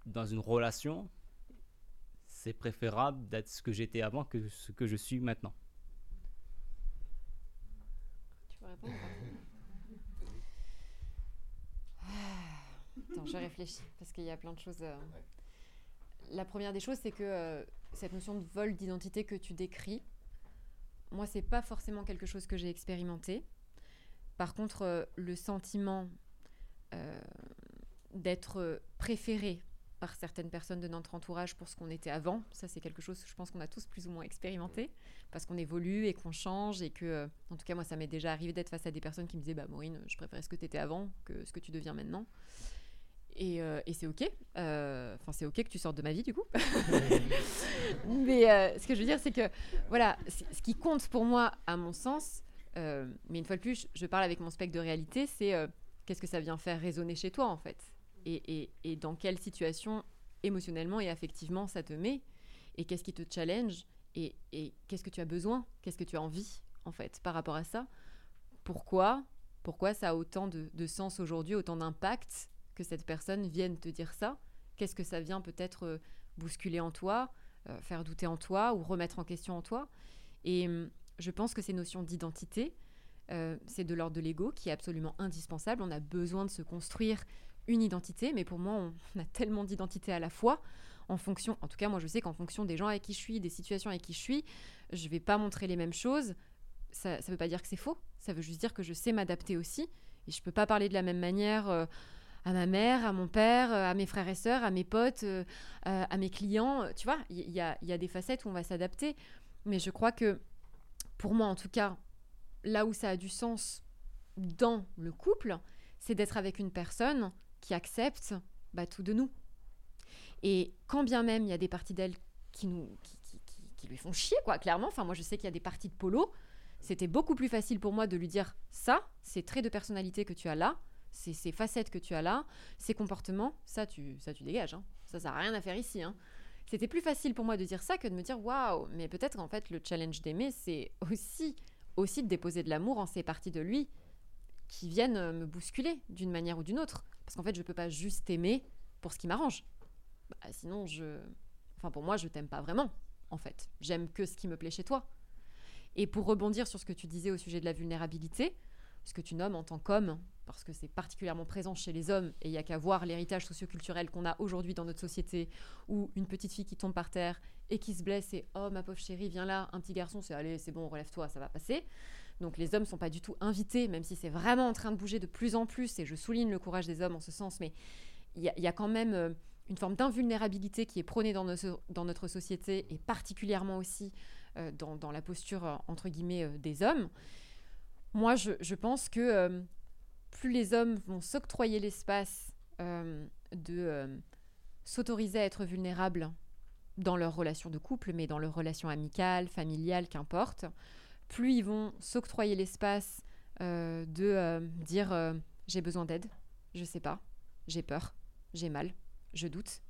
dans une relation, c'est préférable d'être ce que j'étais avant que ce que je suis maintenant. Tu veux répondre Attends, je réfléchis parce qu'il y a plein de choses. euh. La première des choses, c'est que euh, cette notion de vol d'identité que tu décris, moi, c'est pas forcément quelque chose que j'ai expérimenté. Par contre, euh, le sentiment euh, d'être préféré par certaines personnes de notre entourage pour ce qu'on était avant, ça c'est quelque chose que je pense qu'on a tous plus ou moins expérimenté parce qu'on évolue et qu'on change et que, en tout cas moi ça m'est déjà arrivé d'être face à des personnes qui me disaient bah Maureen je préférais ce que tu étais avant que ce que tu deviens maintenant et, euh, et c'est ok. Euh, enfin c'est ok que tu sortes de ma vie du coup. Mais euh, ce que je veux dire c'est que voilà ce qui compte pour moi à mon sens mais une fois de plus je, je parle avec mon spectre de réalité c'est qu'est-ce que ça vient faire résonner chez toi en fait. Et, et- et dans quelle situation émotionnellement et affectivement ça te met. Et qu'est-ce qui te challenge et, et qu'est-ce que tu as besoin qu'est-ce que tu as envie en fait par rapport à ça. Pourquoi pourquoi ça a autant de, de sens aujourd'hui autant d'impact que cette personne vienne te dire ça. Qu'est-ce que ça vient peut-être euh, bousculer en toi euh, faire douter en toi ou remettre en question en toi. Et hum, je pense que ces notions d'identité euh, c'est de l'ordre de l'ego qui est absolument indispensable. On a besoin de se construire une identité, mais pour moi, on, a tellement d'identités à la fois, en fonction, en tout cas, moi je sais qu'en fonction des gens avec qui je suis, des situations avec qui je suis, je vais pas montrer les mêmes choses. Ça ne veut pas dire que c'est faux, ça veut juste dire que je sais m'adapter aussi, et je peux pas parler de la même manière à ma mère, à mon père, euh, à mes frères et sœurs, à mes potes, euh, euh, à mes clients. Tu vois, il y, a- y a des facettes où on va s'adapter. Mais je crois que, pour moi en tout cas, là où ça a du sens dans le couple, c'est d'être avec une personne qui accepte bah, tout de nous. Et quand bien même il y a des parties d'elle qui, nous, qui, qui- lui font chier, quoi, clairement. Enfin, moi, je sais qu'il y a des parties de polo. C'était beaucoup plus facile pour moi de lui dire ça, ces traits de personnalité que tu as là, ces, facettes que tu as là, ces comportements, ça, tu, ça, tu dégages. hein. Ça, ça n'a rien à faire ici. hein. C'était plus facile pour moi de dire ça que de me dire waouh, mais peut-être qu'en fait, le challenge d'aimer, c'est aussi, aussi de déposer de l'amour en ces parties de lui qui viennent euh, me bousculer d'une manière ou d'une autre. Parce qu'en fait, je peux pas juste aimer pour ce qui m'arrange. Bah, sinon, je. Enfin, pour moi, je t'aime pas vraiment, en fait. J'aime que ce qui me plaît chez toi. Et pour rebondir sur ce que tu disais au sujet de la vulnérabilité, ce que tu nommes en tant qu'homme, parce que c'est particulièrement présent chez les hommes, et il n'y a qu'à voir l'héritage socioculturel qu'on a aujourd'hui dans notre société, où une petite fille qui tombe par terre et qui se blesse et oh ma pauvre chérie, viens là, un petit garçon, c'est allez, c'est bon, relève-toi, ça va passer. Donc les hommes sont pas du tout invités, même si c'est vraiment en train de bouger de plus en plus, et je souligne le courage des hommes en ce sens, mais il y, a- quand même euh, une forme d'invulnérabilité qui est prônée dans, notre société, et particulièrement aussi euh, dans, la posture, entre guillemets, euh, des hommes. Moi, je, pense que euh, plus les hommes vont s'octroyer l'espace euh, de euh, s'autoriser à être vulnérables dans leur relation de couple, mais dans leur relation amicale, familiale, qu'importe, plus ils vont s'octroyer l'espace de dire j'ai besoin d'aide, je sais pas, j'ai peur, j'ai mal, je doute.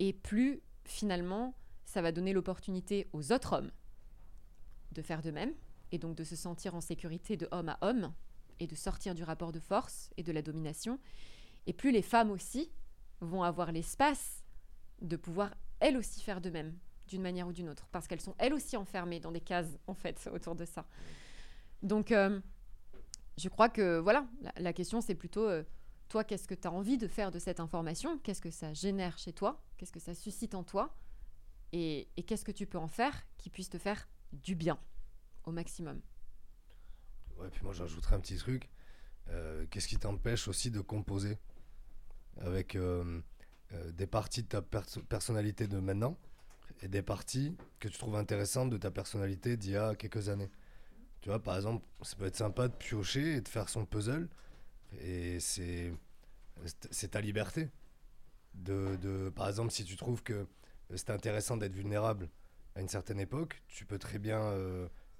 Et plus finalement, ça va donner l'opportunité aux autres hommes de faire de même, et donc de se sentir en sécurité de homme à homme, et de sortir du rapport de force et de la domination. Et plus les femmes aussi vont avoir l'espace de pouvoir elles aussi faire de même, d'une manière ou d'une autre, parce qu'elles sont elles aussi enfermées dans des cases, en fait, autour de ça. Donc, euh, je crois que, voilà, la, question, c'est plutôt, euh, toi, qu'est-ce que tu as envie de faire de cette information? Qu'est-ce que ça génère chez toi? Qu'est-ce que ça suscite en toi? Et qu'est-ce que tu peux en faire qui puisse te faire du bien, au maximum Ouais, puis moi j'ajouterais un petit truc. Euh, Qu'est-ce qui t'empêche aussi de composer avec euh, euh, des parties de ta perso- personnalité de maintenant et des parties que tu trouves intéressantes de ta personnalité d'il y a quelques années? Tu vois, par exemple, ça peut être sympa de piocher et de faire son puzzle et c'est ta liberté. De, de, par exemple, si tu trouves que c'est intéressant d'être vulnérable à une certaine époque, tu peux très bien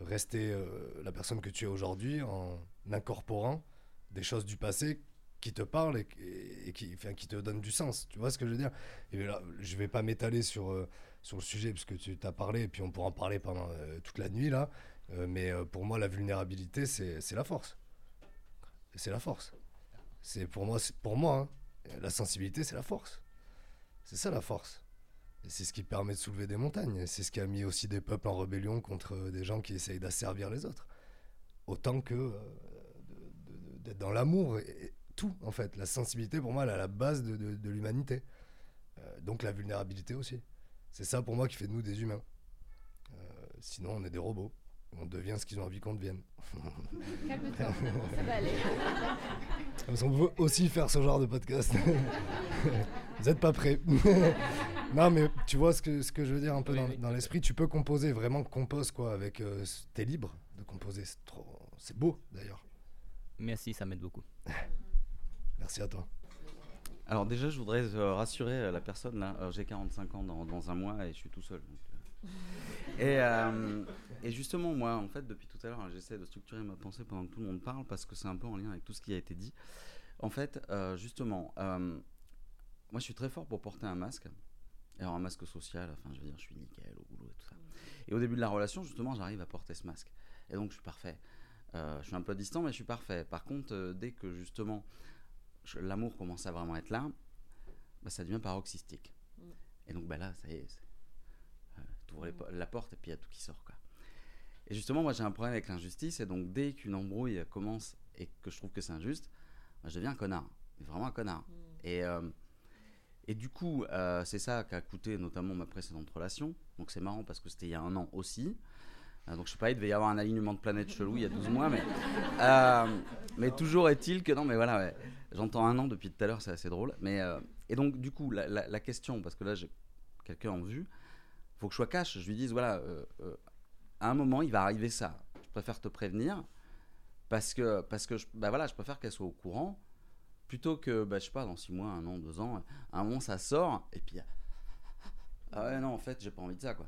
rester euh, la personne que tu es aujourd'hui en incorporant des choses du passé qui te parlent et, et- et qui, te donnent du sens. Tu vois ce que je veux dire? Et là, Je vais pas m'étaler sur, euh, sur le sujet parce que tu t'as parlé et puis on pourra en parler pendant euh, toute la nuit là. Mais pour moi, la vulnérabilité, c'est la force. C'est la force. C'est pour moi, pour moi, hein, la sensibilité, c'est la force. C'est ça la force. C'est ce qui permet de soulever des montagnes. C'est ce qui a mis aussi des peuples en rébellion contre des gens qui essayent d'asservir les autres. Autant que euh, d'être dans l'amour. Et, et tout, en fait. La sensibilité, pour moi, elle est à la base de, de- de l'humanité. Euh, donc la vulnérabilité aussi. C'est ça, pour moi, qui fait de nous des humains. Euh, sinon, on est des robots. On devient ce qu'ils ont envie qu'on devienne. Calme-toi, ça va aller. Ça, on peut aussi faire ce genre de podcast. Vous n'êtes pas prêts. non, mais tu vois ce que, ce que je veux dire un peu dans, dans l'esprit. Tu peux composer, vraiment compose quoi. Avec, euh, t'es libre de composer. C'est trop, c'est beau d'ailleurs. Merci, ça m'aide beaucoup. Merci à toi. Alors déjà, je voudrais euh, rassurer euh, la personne là. Alors, J'ai 45 ans dans, dans un mois et je suis tout seul. donc, euh. Et, euh, et justement, moi, en fait, depuis tout à l'heure, j'essaie de structurer ma pensée pendant que tout le monde parle parce que c'est un peu en lien avec tout ce qui a été dit. En fait, euh, justement, euh, moi, je suis très fort pour porter un masque. Alors, un masque social, enfin, je veux dire, je suis nickel au boulot et tout ça. Et au début de la relation, justement, j'arrive à porter ce masque. Et donc, je suis parfait. Euh, je suis un peu distant, mais je suis parfait. Par contre, euh, dès que justement l'amour commence à vraiment être là, bah, ça devient paroxystique. Et donc, bah, là, ça y est, c'est- euh, t'ouvres les po- la porte et puis il y a tout qui sort. Quoi. Et justement, moi, j'ai un problème avec l'injustice. Et donc, dès qu'une embrouille commence et que je trouve que c'est injuste, bah, je deviens un connard. Vraiment un connard. Et, euh, et du coup, euh, c'est ça qu'a coûté notamment ma précédente relation. Donc, c'est marrant parce que c'était il y a un an aussi. Euh, donc, je sais pas, il devait y avoir un alignement de planètes chelou il y a 12 mois. Mais, euh, mais toujours est-il que non, mais voilà. J'entends un an depuis tout à l'heure, c'est assez drôle. Mais, et donc, du coup, la, question, parce que là, j'ai quelqu'un en vue, faut que je sois cash. Je lui dise, voilà, à un moment, il va arriver ça. Je préfère te prévenir parce que, parce que je, bah voilà, je préfère qu'elle soit au courant plutôt que, bah, je sais pas, dans six mois, un an, deux ans, à un moment, ça sort et puis, ah ouais, non, en fait, j'ai pas envie de ça, quoi.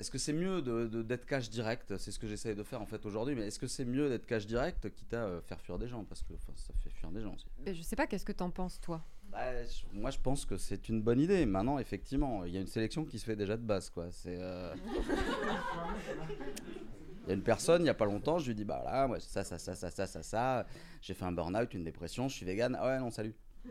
Est-ce que c'est mieux de- de- d'être cash direct? C'est ce que j'essaie de faire en fait aujourd'hui, mais est-ce que c'est mieux d'être cash direct quitte à euh, faire fuir des gens? Parce que enfin, ça fait fuir des gens aussi. Ben, je sais pas, qu'est-ce que t'en penses, toi? Bah, je- moi je pense que c'est une bonne idée. Maintenant, effectivement, il y a une sélection qui se fait déjà de base. quoi. C'est. euh, Il y a une personne, il n'y a pas longtemps, je lui dis Bah là, moi, ça, ça, ça, ça, ça, ça, ça. J'ai fait un burn-out, une dépression, je suis vegan. Ah ouais, non, salut.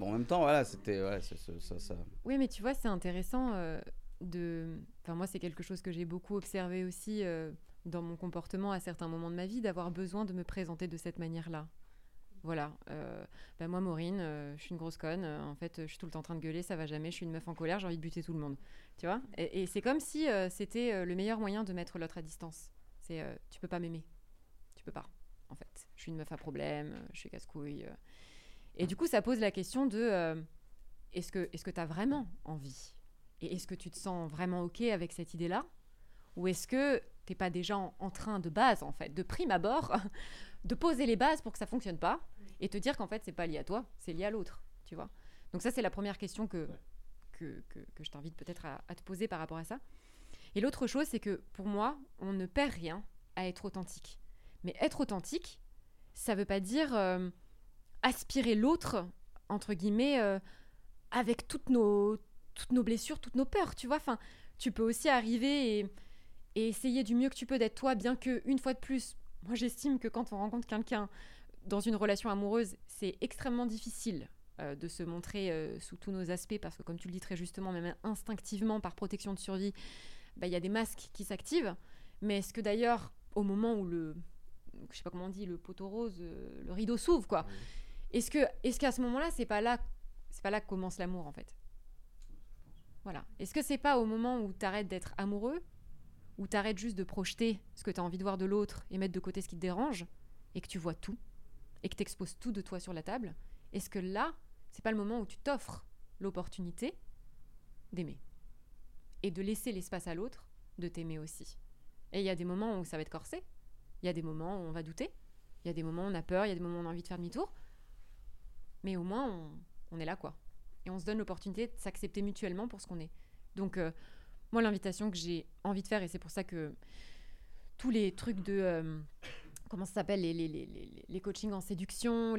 bon, en même temps, voilà, c'était. Ouais, ça, ça. Oui, mais tu vois, c'est intéressant euh, de. Enfin, moi, c'est quelque chose que j'ai beaucoup observé aussi euh, dans mon comportement à certains moments de ma vie, d'avoir besoin de me présenter de cette manière-là. Voilà. euh, ben moi, Maureen, euh, je suis une grosse conne. euh, en fait, je suis tout le temps en train de gueuler, ça va jamais. Je suis une meuf en colère, j'ai envie de buter tout le monde. Tu vois Et, et c'est comme si c'était le meilleur moyen de mettre l'autre à distance. C'est tu peux pas m'aimer. Tu peux pas. En fait, je suis une meuf à problème, je suis casse-couille. Et du coup, ça pose la question de est-ce que est-ce que tu as vraiment envie? Et est-ce que tu te sens vraiment OK avec cette idée-là? Ou est-ce que t'es pas déjà en, en train de base, en fait, de prime abord, de poser les bases pour que ça fonctionne pas? Et te dire qu'en fait, c'est pas lié à toi, c'est lié à l'autre, tu vois Donc ça, c'est la première question que, que, que, que je t'invite peut-être à, à te poser par rapport à ça. Et l'autre chose, c'est que pour moi, on ne perd rien à être authentique. Mais être authentique, ça veut pas dire euh, aspirer l'autre, entre guillemets, euh, avec toutes nos, toutes nos blessures, toutes nos peurs, tu vois. Enfin, tu peux aussi arriver et, et essayer du mieux que tu peux d'être toi, bien que, une fois de plus, moi j'estime que quand on rencontre quelqu'un dans une relation amoureuse, c'est extrêmement difficile euh, de se montrer euh, sous tous nos aspects, parce que comme tu le dis très justement, même instinctivement, par protection de survie, bah, il y a des masques qui s'activent. Mais est-ce que d'ailleurs, au moment où le, je sais pas comment on dit, le poteau rose, euh, le rideau s'ouvre, quoi, est-ce que, est-ce qu'à ce moment-là, c'est pas là, c'est pas là que commence l'amour en fait? Voilà. Est-ce que c'est pas au moment où tu arrêtes d'être amoureux, où tu arrêtes juste de projeter ce que tu as envie de voir de l'autre et mettre de côté ce qui te dérange, et que tu vois tout, et que tu exposes tout de toi sur la table Est-ce que là, c'est pas le moment où tu t'offres l'opportunité d'aimer et de laisser l'espace à l'autre de t'aimer aussi? Et il y a des moments où ça va être corsé, il y a des moments où on va douter, il y a des moments où on a peur, il y a des moments où on a envie de faire demi-tour, mais au moins on, est là quoi. Et on se donne l'opportunité de s'accepter mutuellement pour ce qu'on est. Donc euh, moi l'invitation que j'ai envie de faire, et c'est pour ça que tous les trucs de... euh, comment ça s'appelle les, les, les, les, coachings en séduction,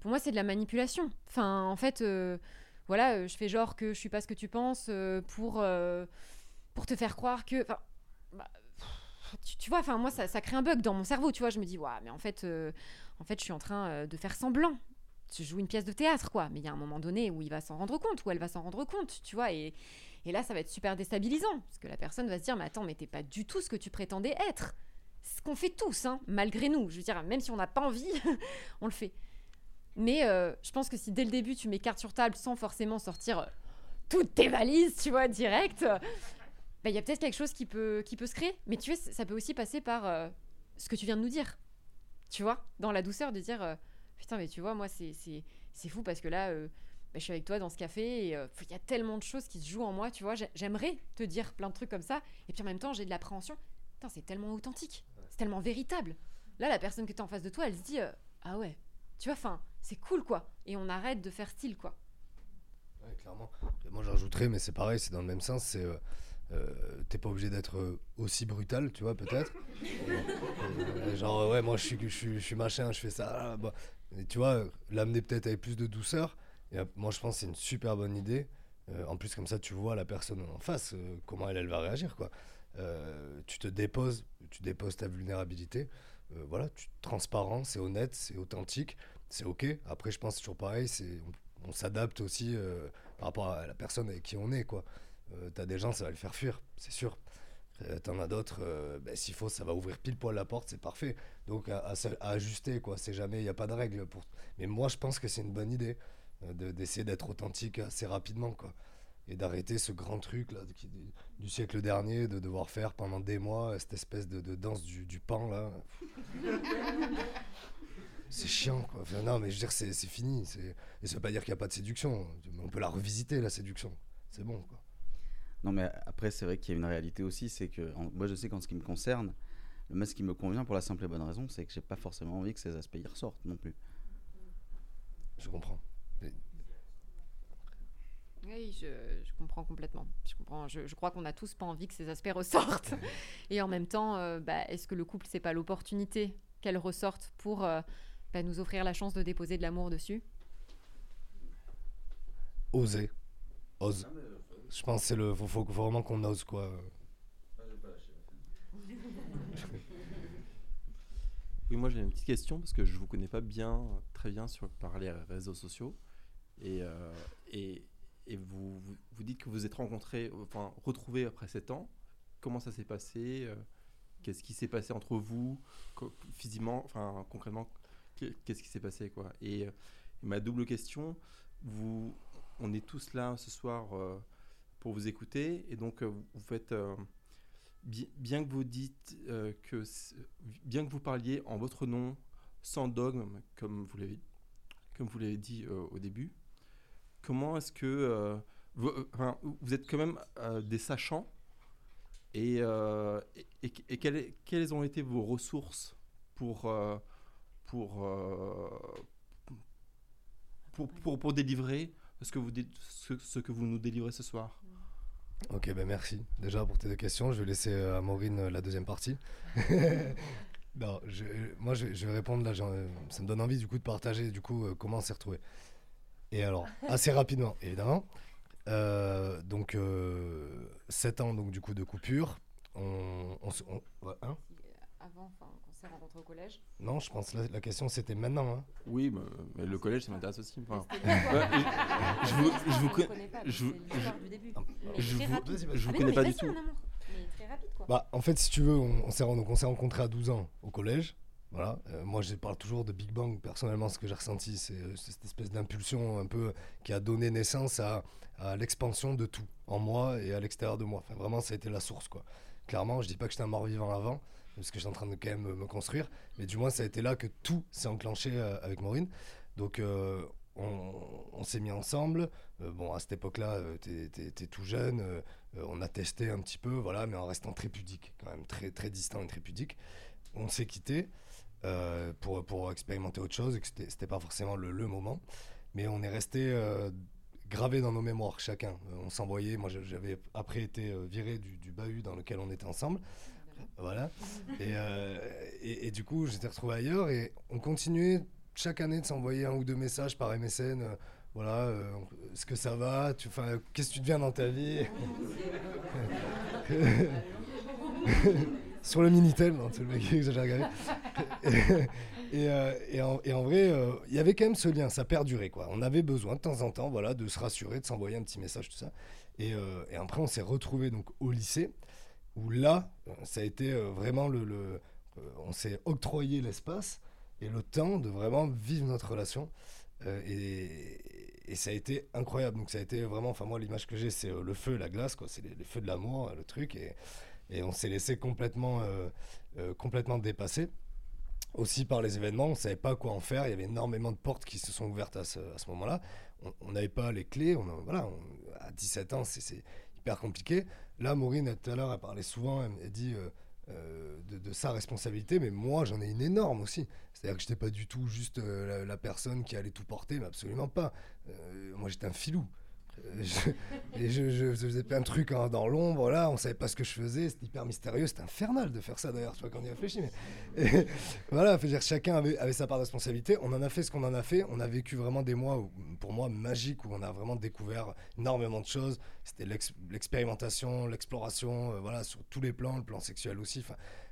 pour moi c'est de la manipulation. Enfin en fait, euh, voilà, euh, je fais genre que je suis pas ce que tu penses euh, pour, pour te faire croire que... bah, tu, vois, enfin moi ça, ça crée un bug dans mon cerveau, tu vois, je me dis, ouais, mais en fait, en fait je suis en train de faire semblant. Je joue une pièce de théâtre, quoi. Mais il y a un moment donné où il va s'en rendre compte, où elle va s'en rendre compte, tu vois. Et, et là, ça va être super déstabilisant. Parce que la personne va se dire, mais attends, mais t'es pas du tout ce que tu prétendais être. Ce qu'on fait tous, hein, malgré nous. Je veux dire, même si on n'a pas envie, on le fait. Mais euh, je pense que si dès le début, tu mets carte sur table sans forcément sortir euh, toutes tes valises, tu vois, direct, euh, bah, il y a peut-être quelque chose qui peut, qui peut se créer. Mais tu c- ça peut aussi passer par ce que tu viens de nous dire. Tu vois, dans la douceur de dire Putain, mais tu vois, moi, c'est- fou parce que là, bah, je suis avec toi dans ce café et il y a tellement de choses qui se jouent en moi, tu vois. J'ai- J'aimerais te dire plein de trucs comme ça. Et puis en même temps, j'ai de l'appréhension. Putain, c'est tellement authentique. C'est tellement véritable. Là, la personne que tu en face de toi, elle se dit euh, Ah ouais, tu vois, enfin, c'est cool, quoi. Et on arrête de faire style, quoi. Ouais, clairement. Moi, j'ajouterais, mais c'est pareil, c'est dans le même sens. C'est euh, euh, t'es pas obligé d'être euh, aussi brutal, tu vois, peut-être. Euh, genre, ouais, moi, je suis, je suis, je suis machin, je fais ça. ah, bah. Et tu vois, l'amener peut-être avec plus de douceur. Et moi, je pense que c'est une super bonne idée. En plus, comme ça, tu vois la personne en face, comment elle, elle va réagir, quoi. Euh, tu te déposes, tu déposes ta vulnérabilité. Euh, voilà, tu transparent, c'est honnête, c'est authentique, c'est ok. Après, je pense toujours pareil, c'est on, s'adapte aussi euh, par rapport à la personne avec qui on est, quoi. T'as des gens, ça va le faire fuir, c'est sûr. T'en as d'autres, ben, s'il faut, ça va ouvrir pile poil la porte, c'est parfait. Donc à, ajuster, quoi. C'est jamais, il n'y a pas de règle pour. Mais moi, je pense que c'est une bonne idée de- d'essayer d'être authentique assez rapidement, quoi. Et d'arrêter ce grand truc là qui- du, du siècle dernier, de devoir faire pendant des mois cette espèce de, de danse du, du pan là. C'est chiant. Quoi. Enfin, non, mais je veux dire, c'est c'est fini. c'est- Et ça veut pas dire qu'il n'y a pas de séduction. On peut la revisiter, la séduction. C'est bon, quoi. Non, mais après, c'est vrai qu'il y a une réalité aussi, c'est que en- moi, je sais qu'en ce qui me concerne, le masque qui me convient pour la simple et bonne raison, c'est que j'ai pas forcément envie que ces aspects y ressortent non plus. Je comprends. Oui, je, je comprends complètement. Je, comprends, je, je crois qu'on a tous pas envie que ces aspects ressortent. Et en même temps, euh, bah, est-ce que le couple, c'est pas l'opportunité qu'elle ressorte pour euh, bah, nous offrir la chance de déposer de l'amour dessus? Oser. Ose. Je pense que c'est le. Faut, faut, faut vraiment qu'on ose, quoi. Oui, moi j'ai une petite question parce que je vous connais pas bien, très bien sur par les réseaux sociaux et euh, et, et vous, vous dites que vous êtes rencontrés, enfin retrouvés après 7 ans. Comment ça s'est passé euh, Qu'est-ce qui s'est passé entre vous physiquement, enfin concrètement qu'est- Qu'est-ce qui s'est passé quoi? Et ma double question, vous, on est tous là ce soir euh, pour vous écouter et donc euh, vous faites Bi- bien que vous dites que bien que vous parliez en votre nom sans dogme comme vous l'avez comme vous l'avez dit au début comment est-ce que euh, vous, euh, enfin, vous êtes quand même euh, des sachants et, euh, et, et- et quelles, quelles ont été vos ressources pour euh, pour, euh, pour, pour pour délivrer ce que vous ce, ce que vous nous délivrez ce soir? Ok, ben merci déjà pour tes deux questions. Je vais laisser à Maureen la deuxième partie. non, je- moi je, je vais répondre là. Ça me donne envie du coup de partager du coup comment on s'est retrouvé. Et alors assez rapidement, évidemment. Euh, donc 7 ans donc du coup de coupure. On, on, se- on- ouais, hein Avant, enfin, qu'on s'est rencontrés au collège. non, je pense que la, la question c'était maintenant. hein. Oui, mais, mais le collège, ça m'intéresse aussi. Enfin, C'était ouais, je, je vous, je vous, On con- le connaît pas, je, vous- c'est l'histoire du début. Mais je très vous, rapide. je Ah, connais pas du vas-y, tout. mon amour. Mais très rapide, quoi. Bah, en fait, si tu veux, on, on s'est donc on s'est rencontrés à 12 ans au collège. Voilà. Euh, moi, je parle toujours de Big Bang. Personnellement, ce que j'ai ressenti, c'est euh, cette espèce d'impulsion un peu qui a donné naissance à, l'expansion de tout en moi et à l'extérieur de moi. Enfin, vraiment, ça a été la source, quoi. Clairement, je dis pas que j'étais un mort-vivant avant, parce que j'étais en train de quand même me construire, mais du moins, ça a été là que tout s'est enclenché euh, avec Maureen. Donc, on, s'est mis ensemble. Bon, à cette époque-là, euh, t'es- tout jeune. on a testé un petit peu, voilà, mais en restant très pudique, quand même, très, très distant et très pudique. On s'est quitté euh, pour, pour expérimenter autre chose, et que c'était pas forcément le, le moment. Mais on est resté euh, gravé dans nos mémoires, chacun. Euh, on s'envoyait, moi j'avais après été euh, viré du, du bahut dans lequel on était ensemble. Voilà. Et, et, et du coup, j'étais retrouvé ailleurs et on continuait chaque année de s'envoyer un ou deux messages par MSN. voilà, est-ce que ça va? Tu- Qu'est-ce que tu deviens dans ta vie? Sur le Minitel, non, c'est le mec que j'ai regardé. et, euh, et en, et en vrai, euh, il y avait quand même ce lien, ça perdurait. Quoi. On avait besoin de temps en temps voilà, de se rassurer, de s'envoyer un petit message, tout ça. Et, euh, après, on s'est retrouvés donc, au lycée, où là, euh, ça a été vraiment le. le- on s'est octroyé l'espace et le temps de vraiment vivre notre relation. Et, ça a été incroyable. Donc, ça a été vraiment. Enfin, moi, l'image que j'ai, c'est le feu la glace, quoi. C'est les, les feux de l'amour, le truc. Et, et on s'est laissé complètement, euh, euh, complètement dépasser. Aussi par les événements, on ne savait pas quoi en faire. Il y avait énormément de portes qui se sont ouvertes à ce, moment-là. On- n'avait pas les clés. On voilà, on- à 17 ans, c'est hyper compliqué. Là, Maureen, tout à l'heure, elle parlait souvent, elle, dit euh, de, sa responsabilité, mais moi, j'en ai une énorme aussi. C'est-à-dire que je n'étais pas du tout juste la, la personne qui allait tout porter, mais absolument pas. Moi, j'étais un filou. Je- et je, je faisais plein de trucs hein, dans l'ombre, là, on savait pas ce que je faisais, c'était hyper mystérieux, c'était infernal de faire ça d'ailleurs, tu vois, quand on y réfléchit. Mais... Voilà, chacun avait, sa part de responsabilité, on en a fait ce qu'on en a fait, on a vécu vraiment des mois, pour moi, magiques, où on a vraiment découvert énormément de choses, c'était l'ex- l'expérimentation, l'exploration, euh, voilà, sur tous les plans, le plan sexuel aussi,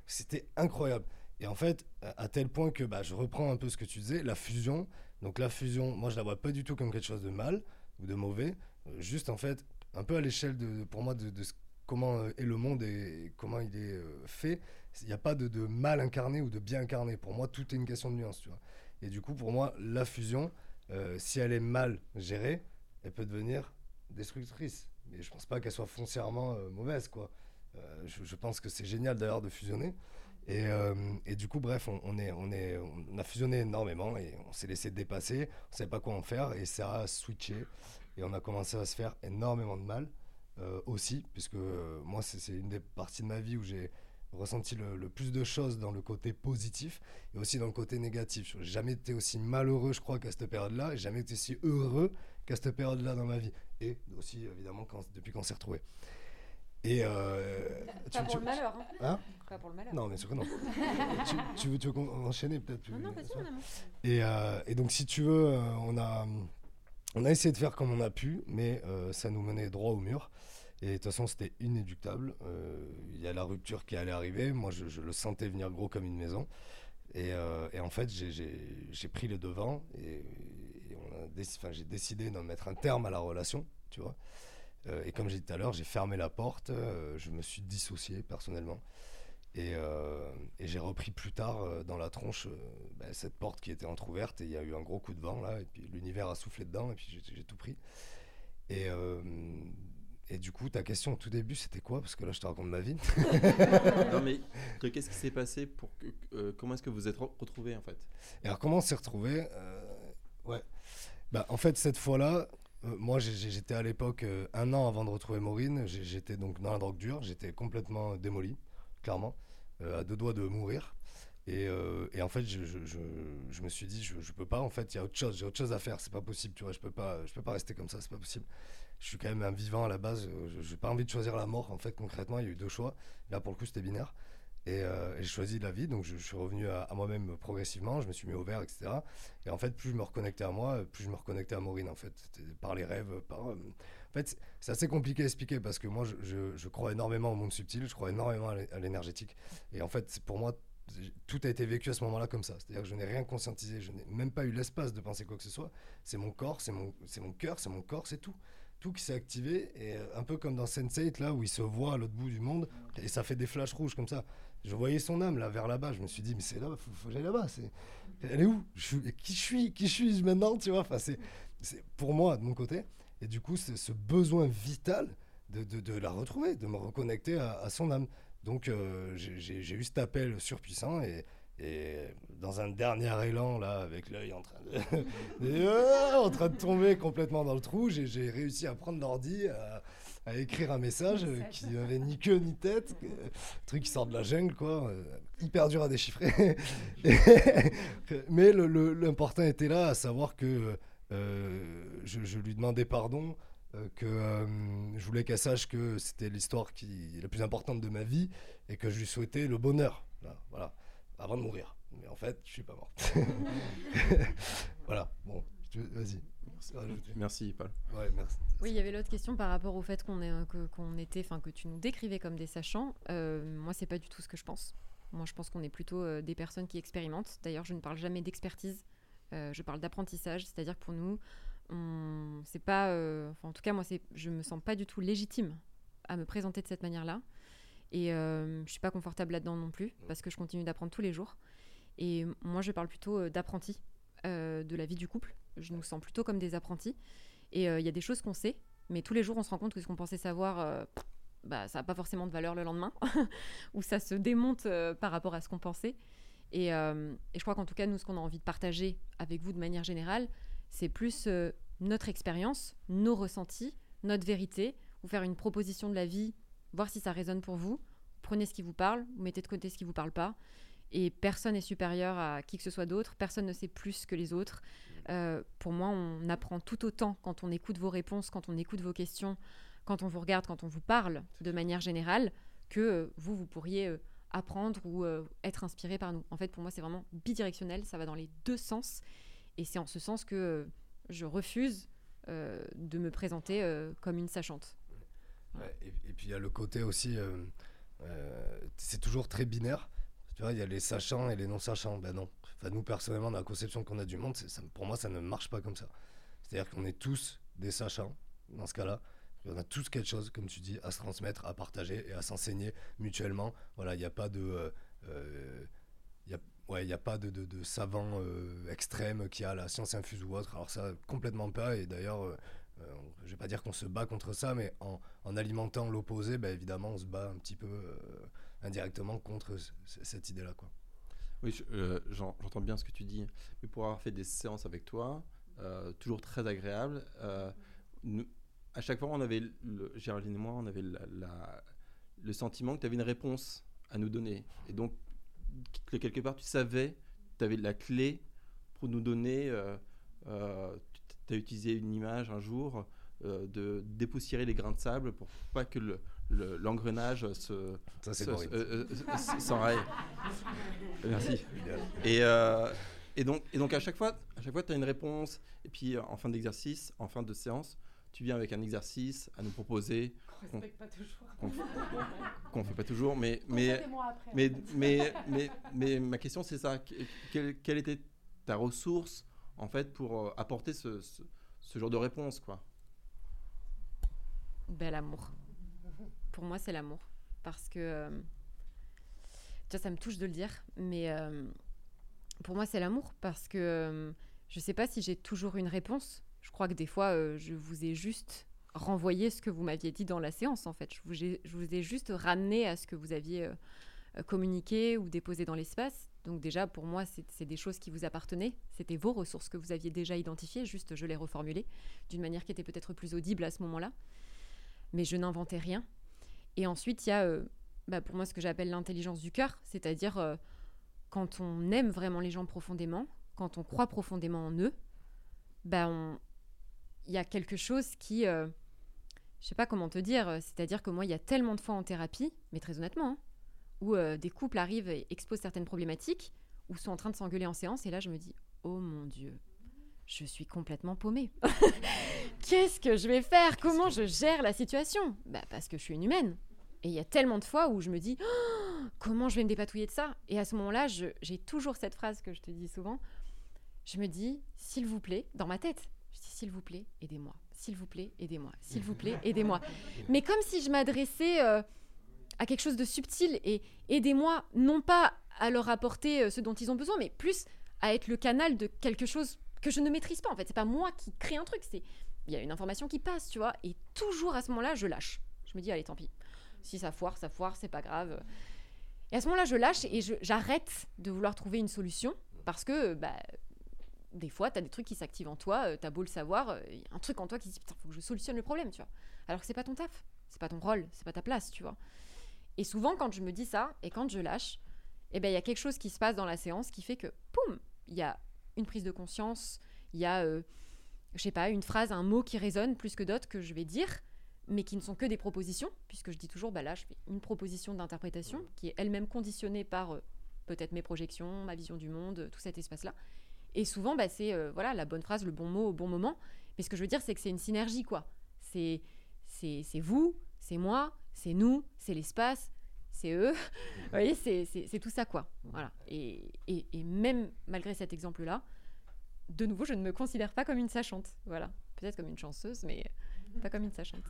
c'était incroyable. Et en fait, à tel point que bah, je reprends un peu ce que tu disais, la fusion. Donc la fusion, moi je la vois pas du tout comme quelque chose de mal ou de mauvais. Juste en fait, un peu à l'échelle de, pour moi de, comment euh, est le monde et comment il est euh, fait. Il n'y a pas de, mal incarné ou de bien incarné. Pour moi, tout est une question de nuance, tu vois. Et du coup, pour moi, la fusion, euh, si elle est mal gérée, elle peut devenir destructrice. Mais je pense pas qu'elle soit foncièrement mauvaise, quoi. Je, pense que c'est génial d'ailleurs de fusionner. Et, et du coup, bref, on, est, on, est, on a fusionné énormément et on s'est laissé dépasser. On savait pas quoi en faire et ça a switché. Et on a commencé à se faire énormément de mal euh, aussi, puisque euh, moi, c'est une des parties de ma vie où j'ai ressenti le, le plus de choses dans le côté positif et aussi dans le côté négatif. J'ai jamais été aussi malheureux, je crois, qu'à cette période-là. J'ai jamais été aussi heureux qu'à cette période-là dans ma vie. Et aussi, évidemment, quand, depuis qu'on s'est retrouvés. Et euh, Pas pour le malheur, hein. Hein? Pas pour le malheur. Non, bien sûr que non. tu, tu veux, tu veux enchaîner peut-être Non, non, vas-y, et, euh, et donc, si tu veux, on, a, on a essayé de faire comme on a pu, mais euh, ça nous menait droit au mur. Et de toute façon, c'était inéductable. Euh, Il y a la rupture qui allait arriver. Moi, je, le sentais venir gros comme une maison. Et, euh, en fait, j'ai- pris le devant et, et j'ai décidé d'en mettre un terme à la relation, tu vois. Et comme j'ai dit tout à l'heure, j'ai fermé la porte, je me suis dissocié personnellement. Et, euh, et j'ai repris plus tard euh, dans la tronche euh, bah, cette porte qui était entrouverte et il y a eu un gros coup de vent là et puis l'univers a soufflé dedans et puis j'ai- tout pris. Et, euh, et du coup, ta question au tout début, c'était quoi? Parce que là, je te raconte ma vie. non mais que- qu'est-ce qui s'est passé pour que, euh, comment est-ce que vous êtes re- retrouvés en fait? Et alors, comment on s'est retrouvés Euh, Ouais. Bah, en fait, cette fois-là, euh, moi, j'étais à l'époque, un an avant de retrouver Maureen, j'étais donc dans la drogue dure, j'étais complètement démoli, clairement, à deux doigts de mourir. Et, euh, et en fait, je, je- me suis dit, je, je peux pas, en fait, il y a autre chose, j'ai autre chose à faire, c'est pas possible, tu vois, je peux pas, je peux pas rester comme ça, c'est pas possible. Je suis quand même un vivant à la base, euh, je j'ai pas envie de choisir la mort, en fait, concrètement, il y a eu deux choix. Là, pour le coup, c'était binaire. Et, euh, j'ai choisi la vie, donc je, suis revenu à, moi-même progressivement, je me suis mis au vert, etc. Et en fait, plus je me reconnectais à moi, plus je me reconnectais à Maureen, en fait. Par les rêves, par... euh, En fait, c'est- assez compliqué à expliquer parce que moi, je, crois énormément au monde subtil, je crois énormément à l'é- à l'énergétique. Et en fait, pour moi, tout a été vécu à ce moment-là comme ça. C'est-à-dire que je n'ai rien conscientisé, je n'ai même pas eu l'espace de penser quoi que ce soit. C'est mon corps, c'est mon, cœur, c'est mon corps, c'est tout. Tout qui s'est activé, et euh, un peu comme dans Sense8, là, où il se voit à l'autre bout du monde, et ça fait des flashs rouges comme ça. Je voyais son âme là vers là-bas, je me suis dit, mais c'est là, faut, faut j'aille là-bas. Elle est où? Qui je suis Qui je suis? Maintenant? Tu vois enfin, c'est pour moi, de mon côté. Et du coup, c'est ce besoin vital de, de- de la retrouver, de me reconnecter à, à son âme. Donc, euh, j'ai, eu cet appel surpuissant et, et dans un dernier élan, là, avec l'œil en train de, ah, en train de tomber complètement dans le trou, j'ai, réussi à prendre l'ordi, à, à écrire un message euh, qui n'avait ni queue ni tête, truc qui sort de la jungle, quoi, euh, hyper dur à déchiffrer. Mais l'important était là, à savoir que euh, je, je lui demandais pardon, euh, que euh, je voulais qu'elle sache que c'était l'histoire qui la plus importante de ma vie et que je lui souhaitais le bonheur, là, voilà, avant de mourir. Mais en fait, je suis pas mort. voilà, bon, vas-y. Merci, Paul. Ouais, merci. Oui, il y avait l'autre question par rapport au fait qu'on euh, qu'on était, enfin que tu nous décrivais comme des sachants. Euh, moi, c'est pas du tout ce que je pense. Moi, je pense qu'on est plutôt euh, des personnes qui expérimentent. D'ailleurs, je ne parle jamais d'expertise. Euh, je parle d'apprentissage, c'est-à-dire que pour nous, c'est pas, euh, en tout cas, moi, c'est, je me sens pas du tout légitime à me présenter de cette manière-là. Et euh, je suis pas confortable là-dedans non plus parce que je continue d'apprendre tous les jours. Et moi, je parle plutôt d'apprenti euh, de la vie du couple. Je nous sens plutôt comme des apprentis. Et il y a des choses qu'on sait, mais tous les jours, on se rend compte que ce qu'on pensait savoir, bah, ça n'a pas forcément de valeur le lendemain, ou ça se démonte par rapport à ce qu'on pensait. Et, euh, et je crois qu'en tout cas, nous, ce qu'on a envie de partager avec vous de manière générale, c'est plus euh, notre expérience, nos ressentis, notre vérité, vous faire une proposition de la vie, voir si ça résonne pour vous. Prenez ce qui vous parle, vous mettez de côté ce qui vous parle pas. Et personne n'est supérieur à qui que ce soit d'autre, personne ne sait plus que les autres. Euh, pour moi, on apprend tout autant quand on écoute vos réponses, quand on écoute vos questions, quand on vous regarde, quand on vous parle de manière générale, que vous, vous pourriez apprendre ou euh, être inspiré par nous. En fait, pour moi, c'est vraiment bidirectionnel, ça va dans les deux sens. Et c'est en ce sens que euh, je refuse euh, de me présenter comme une sachante. Ouais, et, et puis il y a le côté aussi, c'est toujours très binaire. Tu vois, il y a les sachants et les non-sachants. Ben non. Enfin, nous, personnellement, dans la conception qu'on a du monde, ça- pour moi, ça ne marche pas comme ça. C'est-à-dire qu'on est tous des sachants, dans ce cas-là. On a tous quelque chose, comme tu dis, à se transmettre, à partager et à s'enseigner mutuellement. Voilà, il n'y a pas de. euh, euh, y a, ouais, il y a pas de, de, savant euh, extrême qui a la science infuse ou autre. Alors, ça, complètement pas. Et d'ailleurs, euh, je vais pas dire qu'on se bat contre ça, mais en, en alimentant l'opposé, ben, évidemment, on se bat un petit peu, indirectement contre cette idée-là. Quoi. Oui, je- j'en- j'entends bien ce que tu dis. Mais pour avoir fait des séances avec toi, toujours très agréable, nous- à chaque fois, on avait, le, Géraldine et moi, on avait la- la- le sentiment que tu avais une réponse à nous donner. Et donc, que quelque part, tu savais, tu avais la clé pour nous donner. euh, tu as utilisé une image un jour euh, de dépoussiérer les grains de sable pour pas que le- le- l'engrenage se, euh, euh, s'enraye. Merci. Et, euh, et, donc, et donc à chaque fois, à chaque fois, tu as une réponse. Et puis euh, en fin d'exercice, en fin de séance, tu viens avec un exercice à nous proposer. Qu'on respecte pas toujours. Qu'on qu'on fait pas toujours, mais mais Consultez-moi après, en mais, fait. mais, mais mais ma question c'est ça. Que- Quelle, quelle était ta ressource en fait pour euh, apporter ce, ce, ce genre de réponse quoi? Ben, l'amour. Pour moi, c'est l'amour. Parce que. euh, tu vois, ça me touche de le dire, mais euh, pour moi, c'est l'amour. Parce que euh, je sais pas si j'ai toujours une réponse. Je crois que des fois, euh, je vous ai juste renvoyé ce que vous m'aviez dit dans la séance, en fait. Je vous ai, juste ramené à ce que vous aviez euh, euh, communiqué ou déposé dans l'espace. Donc, déjà, pour moi, c'est des choses qui vous appartenaient. C'était vos ressources que vous aviez déjà identifiées, juste je les reformulées d'une manière qui était peut-être plus audible à ce moment-là mais je n'inventais rien. Et ensuite, il y a bah, pour moi ce que j'appelle l'intelligence du cœur, c'est-à-dire quand on aime vraiment les gens profondément, quand on croit profondément en eux, bah, on- il y a quelque chose qui, euh, je sais pas comment te dire, euh, c'est-à-dire que moi, il y a tellement de fois en thérapie, mais très honnêtement, hein, où euh, des couples arrivent et exposent certaines problématiques, ou sont en train de s'engueuler en séance, et là, je me dis, oh mon Dieu, je suis complètement paumée. Qu'est-ce que je vais faire? Comment je gère la situation? Bah, Parce que je suis une humaine. Et il y a tellement de fois où je me dis Oh, comment je vais me dépatouiller de ça? Et à ce moment-là, j'ai toujours cette phrase que je te dis souvent. Je me dis s'il vous plaît, dans ma tête, je dis s'il vous plaît, aidez-moi. S'il vous plaît, aidez-moi. S'il vous plaît, aidez-moi. Mais comme si je m'adressais euh, à quelque chose de subtil et aidez-moi, non pas à leur apporter euh, ce dont ils ont besoin, mais plus à être le canal de quelque chose que je ne maîtrise pas. En fait, c'est pas moi qui crée un truc, c'est il y a une information qui passe, tu vois. Et toujours à ce moment-là, je lâche. Je me dis allez, tant pis. Si ça foire, ça foire, c'est pas grave. Et à ce moment-là, je lâche et j'arrête de vouloir trouver une solution parce que bah, des fois, tu as des trucs qui s'activent en toi, tu as beau le savoir, il y a un truc en toi qui dit putain, faut que je solutionne le problème, tu vois. Alors que c'est pas ton taf, c'est pas ton rôle, c'est pas ta place, tu vois. Et souvent, quand je me dis ça et quand je lâche, eh ben, il y a quelque chose qui se passe dans la séance qui fait que, poum, il y a une prise de conscience, il y a, euh, je sais pas, une phrase, un mot qui résonne plus que d'autres que je vais dire, mais qui ne sont que des propositions, puisque je dis toujours, bah là, je fais une proposition d'interprétation qui est elle-même conditionnée par euh, peut-être mes projections, ma vision du monde, euh, tout cet espace-là. Et souvent, bah, c'est euh, voilà la bonne phrase, le bon mot au bon moment. Mais ce que je veux dire, c'est que c'est une synergie, quoi. C'est c'est vous, c'est moi, c'est nous, c'est l'espace, c'est eux. Vous voyez, c'est tout ça, quoi. Voilà. Et, et, et même malgré cet exemple-là, de nouveau, je ne me considère pas comme une sachante. Voilà. Peut-être comme une chanceuse, mais pas comme une sachante.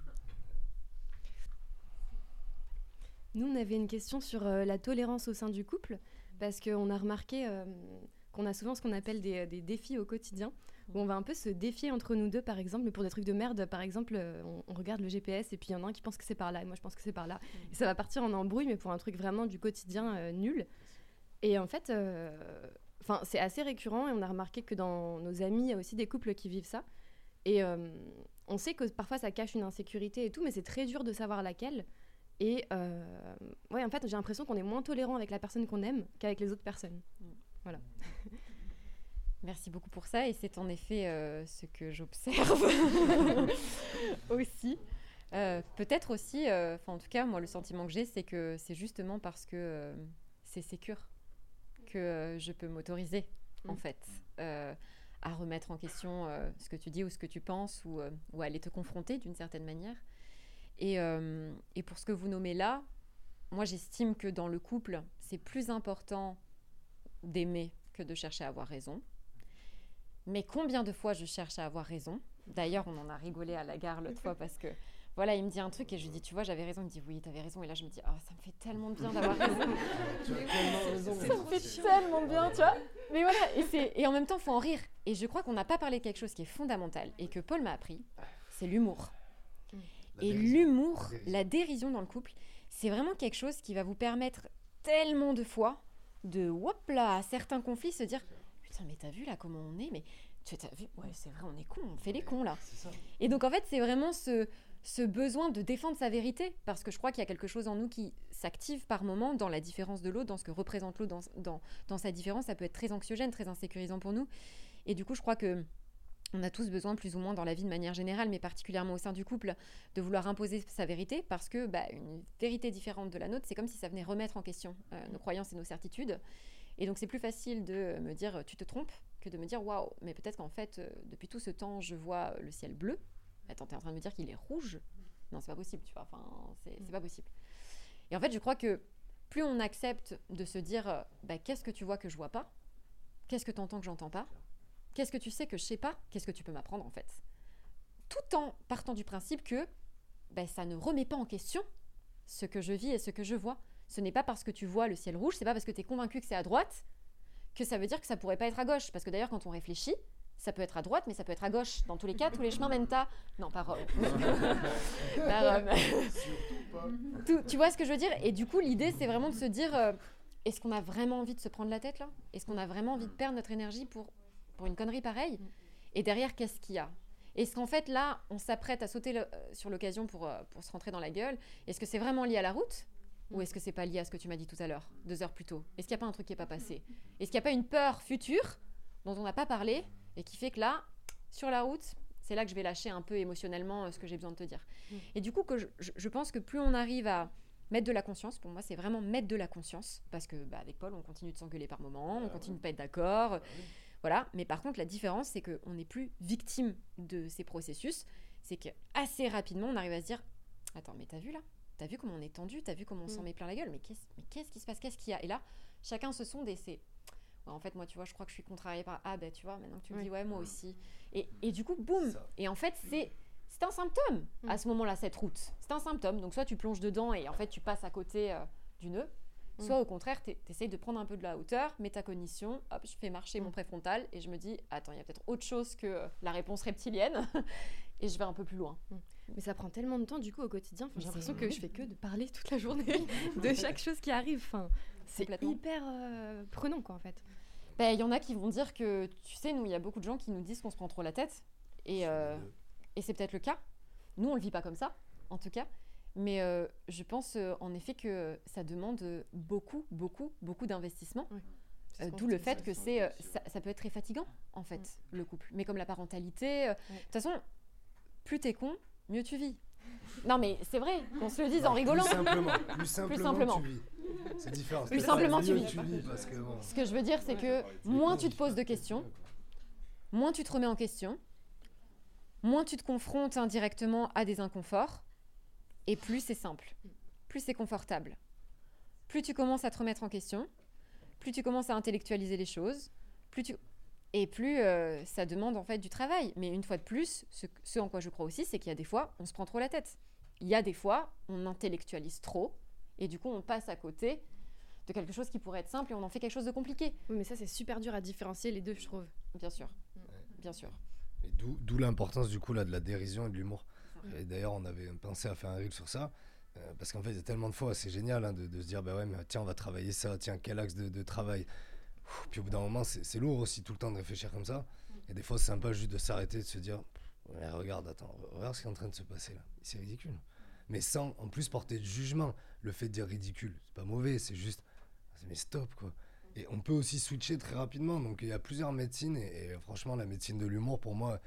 Nous, on avait une question sur euh, la tolérance au sein du couple, parce qu'on a remarqué euh, qu'on a souvent ce qu'on appelle des, des défis au quotidien, où on va un peu se défier entre nous deux, par exemple, mais pour des trucs de merde, par exemple, euh, on, on regarde le GPS et puis il y en a un qui pense que c'est par là, et moi je pense que c'est par là. Et ça va partir en embrouille, mais pour un truc vraiment du quotidien euh, nul. Et en fait, euh, c'est assez récurrent et on a remarqué que dans nos amis, il y a aussi des couples qui vivent ça. Et euh, on sait que parfois ça cache une insécurité et tout, mais c'est très dur de savoir laquelle. Et euh, ouais, en fait, j'ai l'impression qu'on est moins tolérant avec la personne qu'on aime qu'avec les autres personnes. Voilà. Merci beaucoup pour ça et c'est en effet euh, ce que j'observe aussi. Euh, Peut-être aussi, euh, enfin en tout cas moi le sentiment que j'ai c'est que c'est justement parce que c'est sécure que je peux m'autoriser en Mm. fait euh, à remettre en question euh, ce que tu dis ou ce que tu penses ou, euh, ou à aller te confronter d'une certaine manière. Et, euh, et pour ce que vous nommez là, moi j'estime que dans le couple c'est plus important d'aimer que de chercher à avoir raison. Mais combien de fois je cherche à avoir raison? D'ailleurs, on en a rigolé à la gare l'autre fois parce que voilà, il me dit un truc et je lui dis, tu vois, j'avais raison. Il me dit, oui, t'avais raison. Et là, je me dis, oh, ça me fait tellement de bien d'avoir raison. Tu as tellement raison. ça me fait tellement de bien, tu vois. Mais voilà, et, en même temps, faut en rire. Et je crois qu'on n'a pas parlé de quelque chose qui est fondamental et que Paul m'a appris, c'est l'humour. Et l'humour, la dérision dans le couple, c'est vraiment quelque chose qui va vous permettre tellement de fois de, hop là, à certains conflits, se dire Putain, mais t'as vu là comment on est Mais tu as vu Ouais, c'est vrai, on est con, on fait les cons là. Et donc en fait, c'est vraiment ce, ce besoin de défendre sa vérité, parce que je crois qu'il y a quelque chose en nous qui s'active par moment dans la différence de l'autre, dans ce que représente l'autre, dans, dans, dans sa différence. Ça peut être très anxiogène, très insécurisant pour nous. Et du coup, je crois que on a tous besoin, plus ou moins dans la vie de manière générale, mais particulièrement au sein du couple, de vouloir imposer sa vérité, parce que bah, une vérité différente de la nôtre, c'est comme si ça venait remettre en question euh, nos croyances et nos certitudes. Et donc c'est plus facile de me dire tu te trompes que de me dire waouh, mais peut-être qu'en fait, euh, depuis tout ce temps, je vois le ciel bleu. Attends, t'es en train de me dire qu'il est rouge? Non, c'est pas possible, tu vois. Enfin, c'est c'est pas possible. Et en fait, je crois que plus on accepte de se dire bah, qu'est-ce que tu vois que je vois pas? Qu'est-ce que tu entends que j'entends pas? Qu'est-ce que tu sais que je sais pas? Qu'est-ce que tu peux m'apprendre en fait? Tout en partant du principe que ben, ça ne remet pas en question ce que je vis et ce que je vois. Ce n'est pas parce que tu vois le ciel rouge, c'est pas parce que tu es convaincu que c'est à droite que ça veut dire que ça pourrait pas être à gauche. Parce que d'ailleurs, quand on réfléchit, ça peut être à droite, mais ça peut être à gauche. Dans tous les cas, tous les chemins mènent à. Non, pas Rome. Pas Rome. Tout- tu vois ce que je veux dire? Et du coup, l'idée, c'est vraiment de se dire euh, est-ce qu'on a vraiment envie de se prendre la tête là? Est-ce qu'on a vraiment envie de perdre notre énergie pour, pour une connerie pareille Et derrière, qu'est-ce qu'il y a? Est-ce qu'en fait, là, on s'apprête à sauter le- euh, sur l'occasion pour, euh, pour se rentrer dans la gueule? Est-ce que c'est vraiment lié à la route? Ou est-ce que c'est pas lié à ce que tu m'as dit tout à l'heure, deux heures plus tôt? Est-ce qu'il n'y a pas un truc qui n'est pas passé? Est-ce qu'il n'y a pas une peur future dont on n'a pas parlé et qui fait que là, sur la route, c'est là que je vais lâcher un peu émotionnellement euh, ce que j'ai besoin de te dire? Et du coup, que je, pense que plus on arrive à mettre de la conscience, pour moi, c'est vraiment mettre de la conscience, parce que bah, avec Paul, on continue de s'engueuler par moments, on continue de pas être d'accord, voilà. Mais par contre, la différence, c'est qu'on n'est plus victime de ces processus, c'est que assez rapidement, on arrive à se dire, attends, mais t'as vu là? T'as vu comment on est tendu? T'as vu comment on s'en Mm. met plein la gueule? Mais qu'est-ce mais qu'est-ce qui se passe? Qu'est-ce qu'il y a? Et là, chacun se sonde et c'est Ouais, en fait, moi, tu vois, je crois que je suis contrariée par. Ah, ben, tu vois, maintenant que tu le Ouais. dis, ouais, moi aussi. Et, et du coup, boum Et en fait, c'est. C'est un symptôme Mm. à ce moment-là, cette route. C'est un symptôme. Donc, soit tu plonges dedans et en fait, tu passes à côté euh, du nœud, Mm. soit au contraire, tu essayes de prendre un peu de la hauteur, métacognition, hop, je fais marcher Mm. mon préfrontal et je me dis, attends, il y a peut-être autre chose que euh, la réponse reptilienne et je vais un peu plus loin. Mais ça prend tellement de temps du coup au quotidien. Enfin, Mais J'ai l'impression que je fais que de parler toute la journée de chaque chose qui arrive. Enfin, c'est hyper euh, prenant quoi en fait. Ben, Il y en a qui vont dire que, tu sais, nous, il y a beaucoup de gens qui nous disent qu'on se prend trop la tête. Et, euh, et c'est peut-être le cas. Nous, on le vit pas comme ça, en tout cas. Mais euh, je pense euh, en effet que ça demande euh, beaucoup, beaucoup, beaucoup d'investissement. Euh, D'où le fait que c'est, euh, ça, ça peut être très fatigant, en fait, le couple. Mais comme la parentalité, euh, de toute façon, plus t'es con, mieux tu vis. Non, mais c'est vrai, qu'on se le dise en Plus rigolant. simplement, plus simplement, tu vis. C'est différent. Plus simplement, tu vis. tu vis parce que bon. Ce que je veux dire, c'est que moins tu te poses de questions, moins tu te remets en question, moins tu te confrontes indirectement à des inconforts, et plus c'est simple, plus c'est confortable. Plus tu commences à te remettre en question, plus tu commences à intellectualiser les choses, plus tu... Et plus euh, ça demande en fait du travail. Mais une fois de plus, ce, ce en quoi je crois aussi, c'est qu'il y a des fois, on se prend trop la tête. Il y a des fois, on intellectualise trop, et du coup, on passe à côté de quelque chose qui pourrait être simple et on en fait quelque chose de compliqué. Oui, mais ça c'est super dur à différencier les deux, je trouve. Bien sûr, bien sûr. Et D'où d'où l'importance du coup là de la dérision et de l'humour. Et d'ailleurs, on avait pensé à faire un reel sur ça. euh, parce qu'en fait, il y a tellement de fois, c'est génial hein, de, de se dire, bah ouais, mais tiens, on va travailler ça, tiens, quel axe de, de travail. Ouh, Puis au bout d'un moment, c'est lourd aussi tout le temps de réfléchir comme ça. Et des fois, c'est sympa juste de s'arrêter, de se dire, Ouais, regarde, attends, regarde ce qui est en train de se passer là. C'est ridicule. Mais sans en plus porter de jugement. Le fait de dire ridicule, c'est pas mauvais, c'est juste, mais stop quoi. Et on peut aussi switcher très rapidement. Donc il y a plusieurs médecines et, et franchement, la médecine de l'humour, pour moi,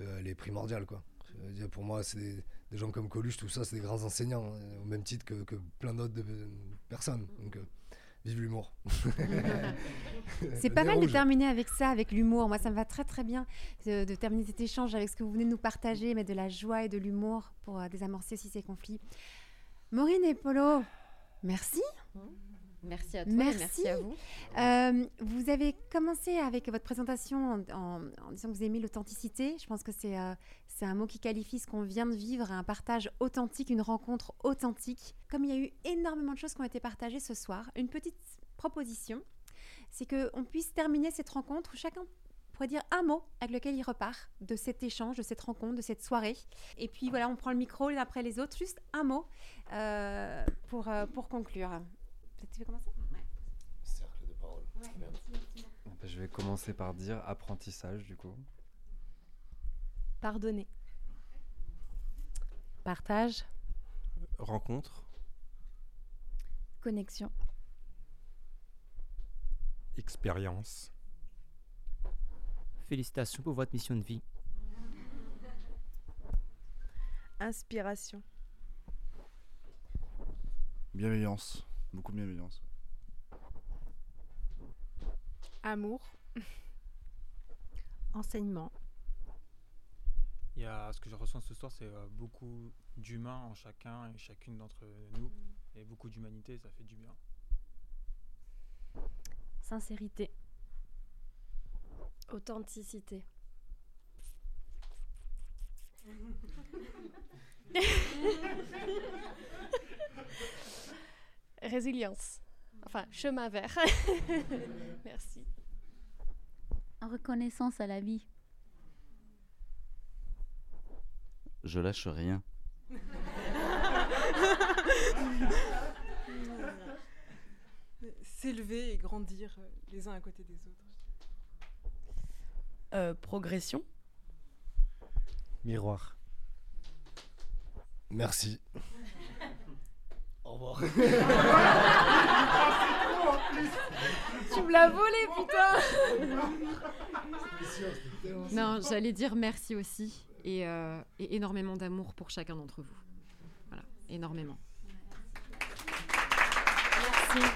euh, elle est primordiale quoi. Dire, pour moi, c'est des, des gens comme Coluche, tout ça, c'est des grands enseignants, hein, au même titre que, que plein d'autres de- personnes. Donc, euh, vive l'humour. C'est pas mal de terminer avec ça, avec l'humour. Moi, ça me va très très bien de, de terminer cet échange avec ce que vous venez de nous partager, mais de la joie et de l'humour pour euh, désamorcer aussi ces conflits. Maureen et Polo, merci. Merci à toi merci à vous. Euh, vous avez commencé avec votre présentation en, en- en disant que vous aimez l'authenticité. Je pense que c'est euh, un mot qui qualifie ce qu'on vient de vivre, un partage authentique, une rencontre authentique. Comme il y a eu énormément de choses qui ont été partagées ce soir, une petite proposition, c'est qu'on puisse terminer cette rencontre où chacun pourrait dire un mot avec lequel il repart de cet échange, de cette rencontre, de cette soirée. Et puis voilà, on prend le micro les uns après les autres, juste un mot euh, pour, euh, pour conclure. Peut-être tu veux commencer? Cercle de parole. Bah, Je vais commencer par dire apprentissage du coup. Pardonner. Partage. Rencontre. Connexion. Expérience. Félicitations pour votre mission de vie. Inspiration. Bienveillance. Beaucoup de bienveillance. Amour. Enseignement. Il y a, ce que je ressens ce soir, c'est euh, beaucoup d'humain en chacun et chacune d'entre nous. Et beaucoup d'humanité, ça fait du bien. Sincérité. Authenticité. Résilience. Enfin, chemin vert. Merci. Reconnaissance à la vie. Je lâche rien. S'élever et grandir les uns à côté des autres. Euh, progression. Miroir. Merci. Revoir. Tu me l'as volé, putain Non, j'allais dire merci aussi et, euh, et énormément d'amour pour chacun d'entre vous. Voilà, énormément. Merci.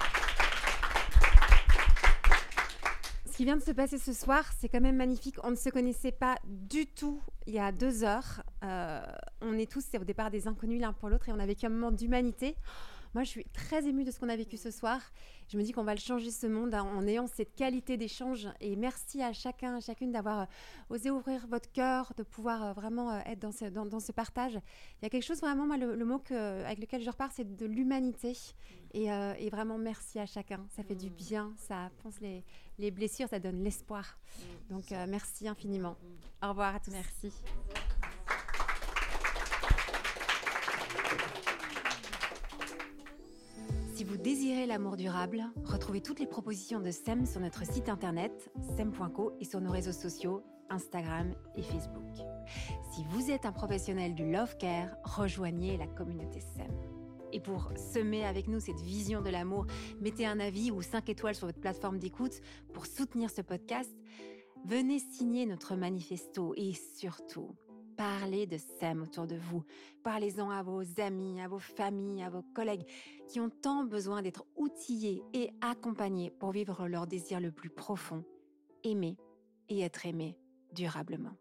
Ce qui vient de se passer ce soir, c'est quand même magnifique. On ne se connaissait pas du tout il y a deux heures. Euh, on est tous c'est au départ des inconnus l'un pour l'autre et on a vécu un moment d'humanité. Moi, je suis très émue de ce qu'on a vécu ce soir. Je me dis qu'on va le changer ce monde en- en ayant cette qualité d'échange. Et merci à chacun, à chacune d'avoir euh, osé ouvrir votre cœur, de pouvoir euh, vraiment euh, être dans ce, dans, dans ce partage. Il y a quelque chose vraiment, moi, le, le mot que, avec lequel je repars, c'est de l'humanité. Et, euh, et vraiment, merci à chacun. Ça fait du bien, ça pense les, les blessures, ça donne l'espoir. Donc, euh, merci infiniment. Au revoir à tous. Merci. Vous désirez l'amour durable, retrouvez toutes les propositions de SEM sur notre site internet sem.co et sur nos réseaux sociaux Instagram et Facebook. Si vous êtes un professionnel du love care, rejoignez la communauté SEM. Et pour semer avec nous cette vision de l'amour, mettez un avis ou 5 étoiles sur votre plateforme d'écoute pour soutenir ce podcast. Venez signer notre manifesto et surtout, parlez de SEM autour de vous. Parlez-en à vos amis, à vos familles, à vos collègues qui ont tant besoin d'être outillés et accompagnés pour vivre leur désir le plus profond, aimer et être aimé durablement.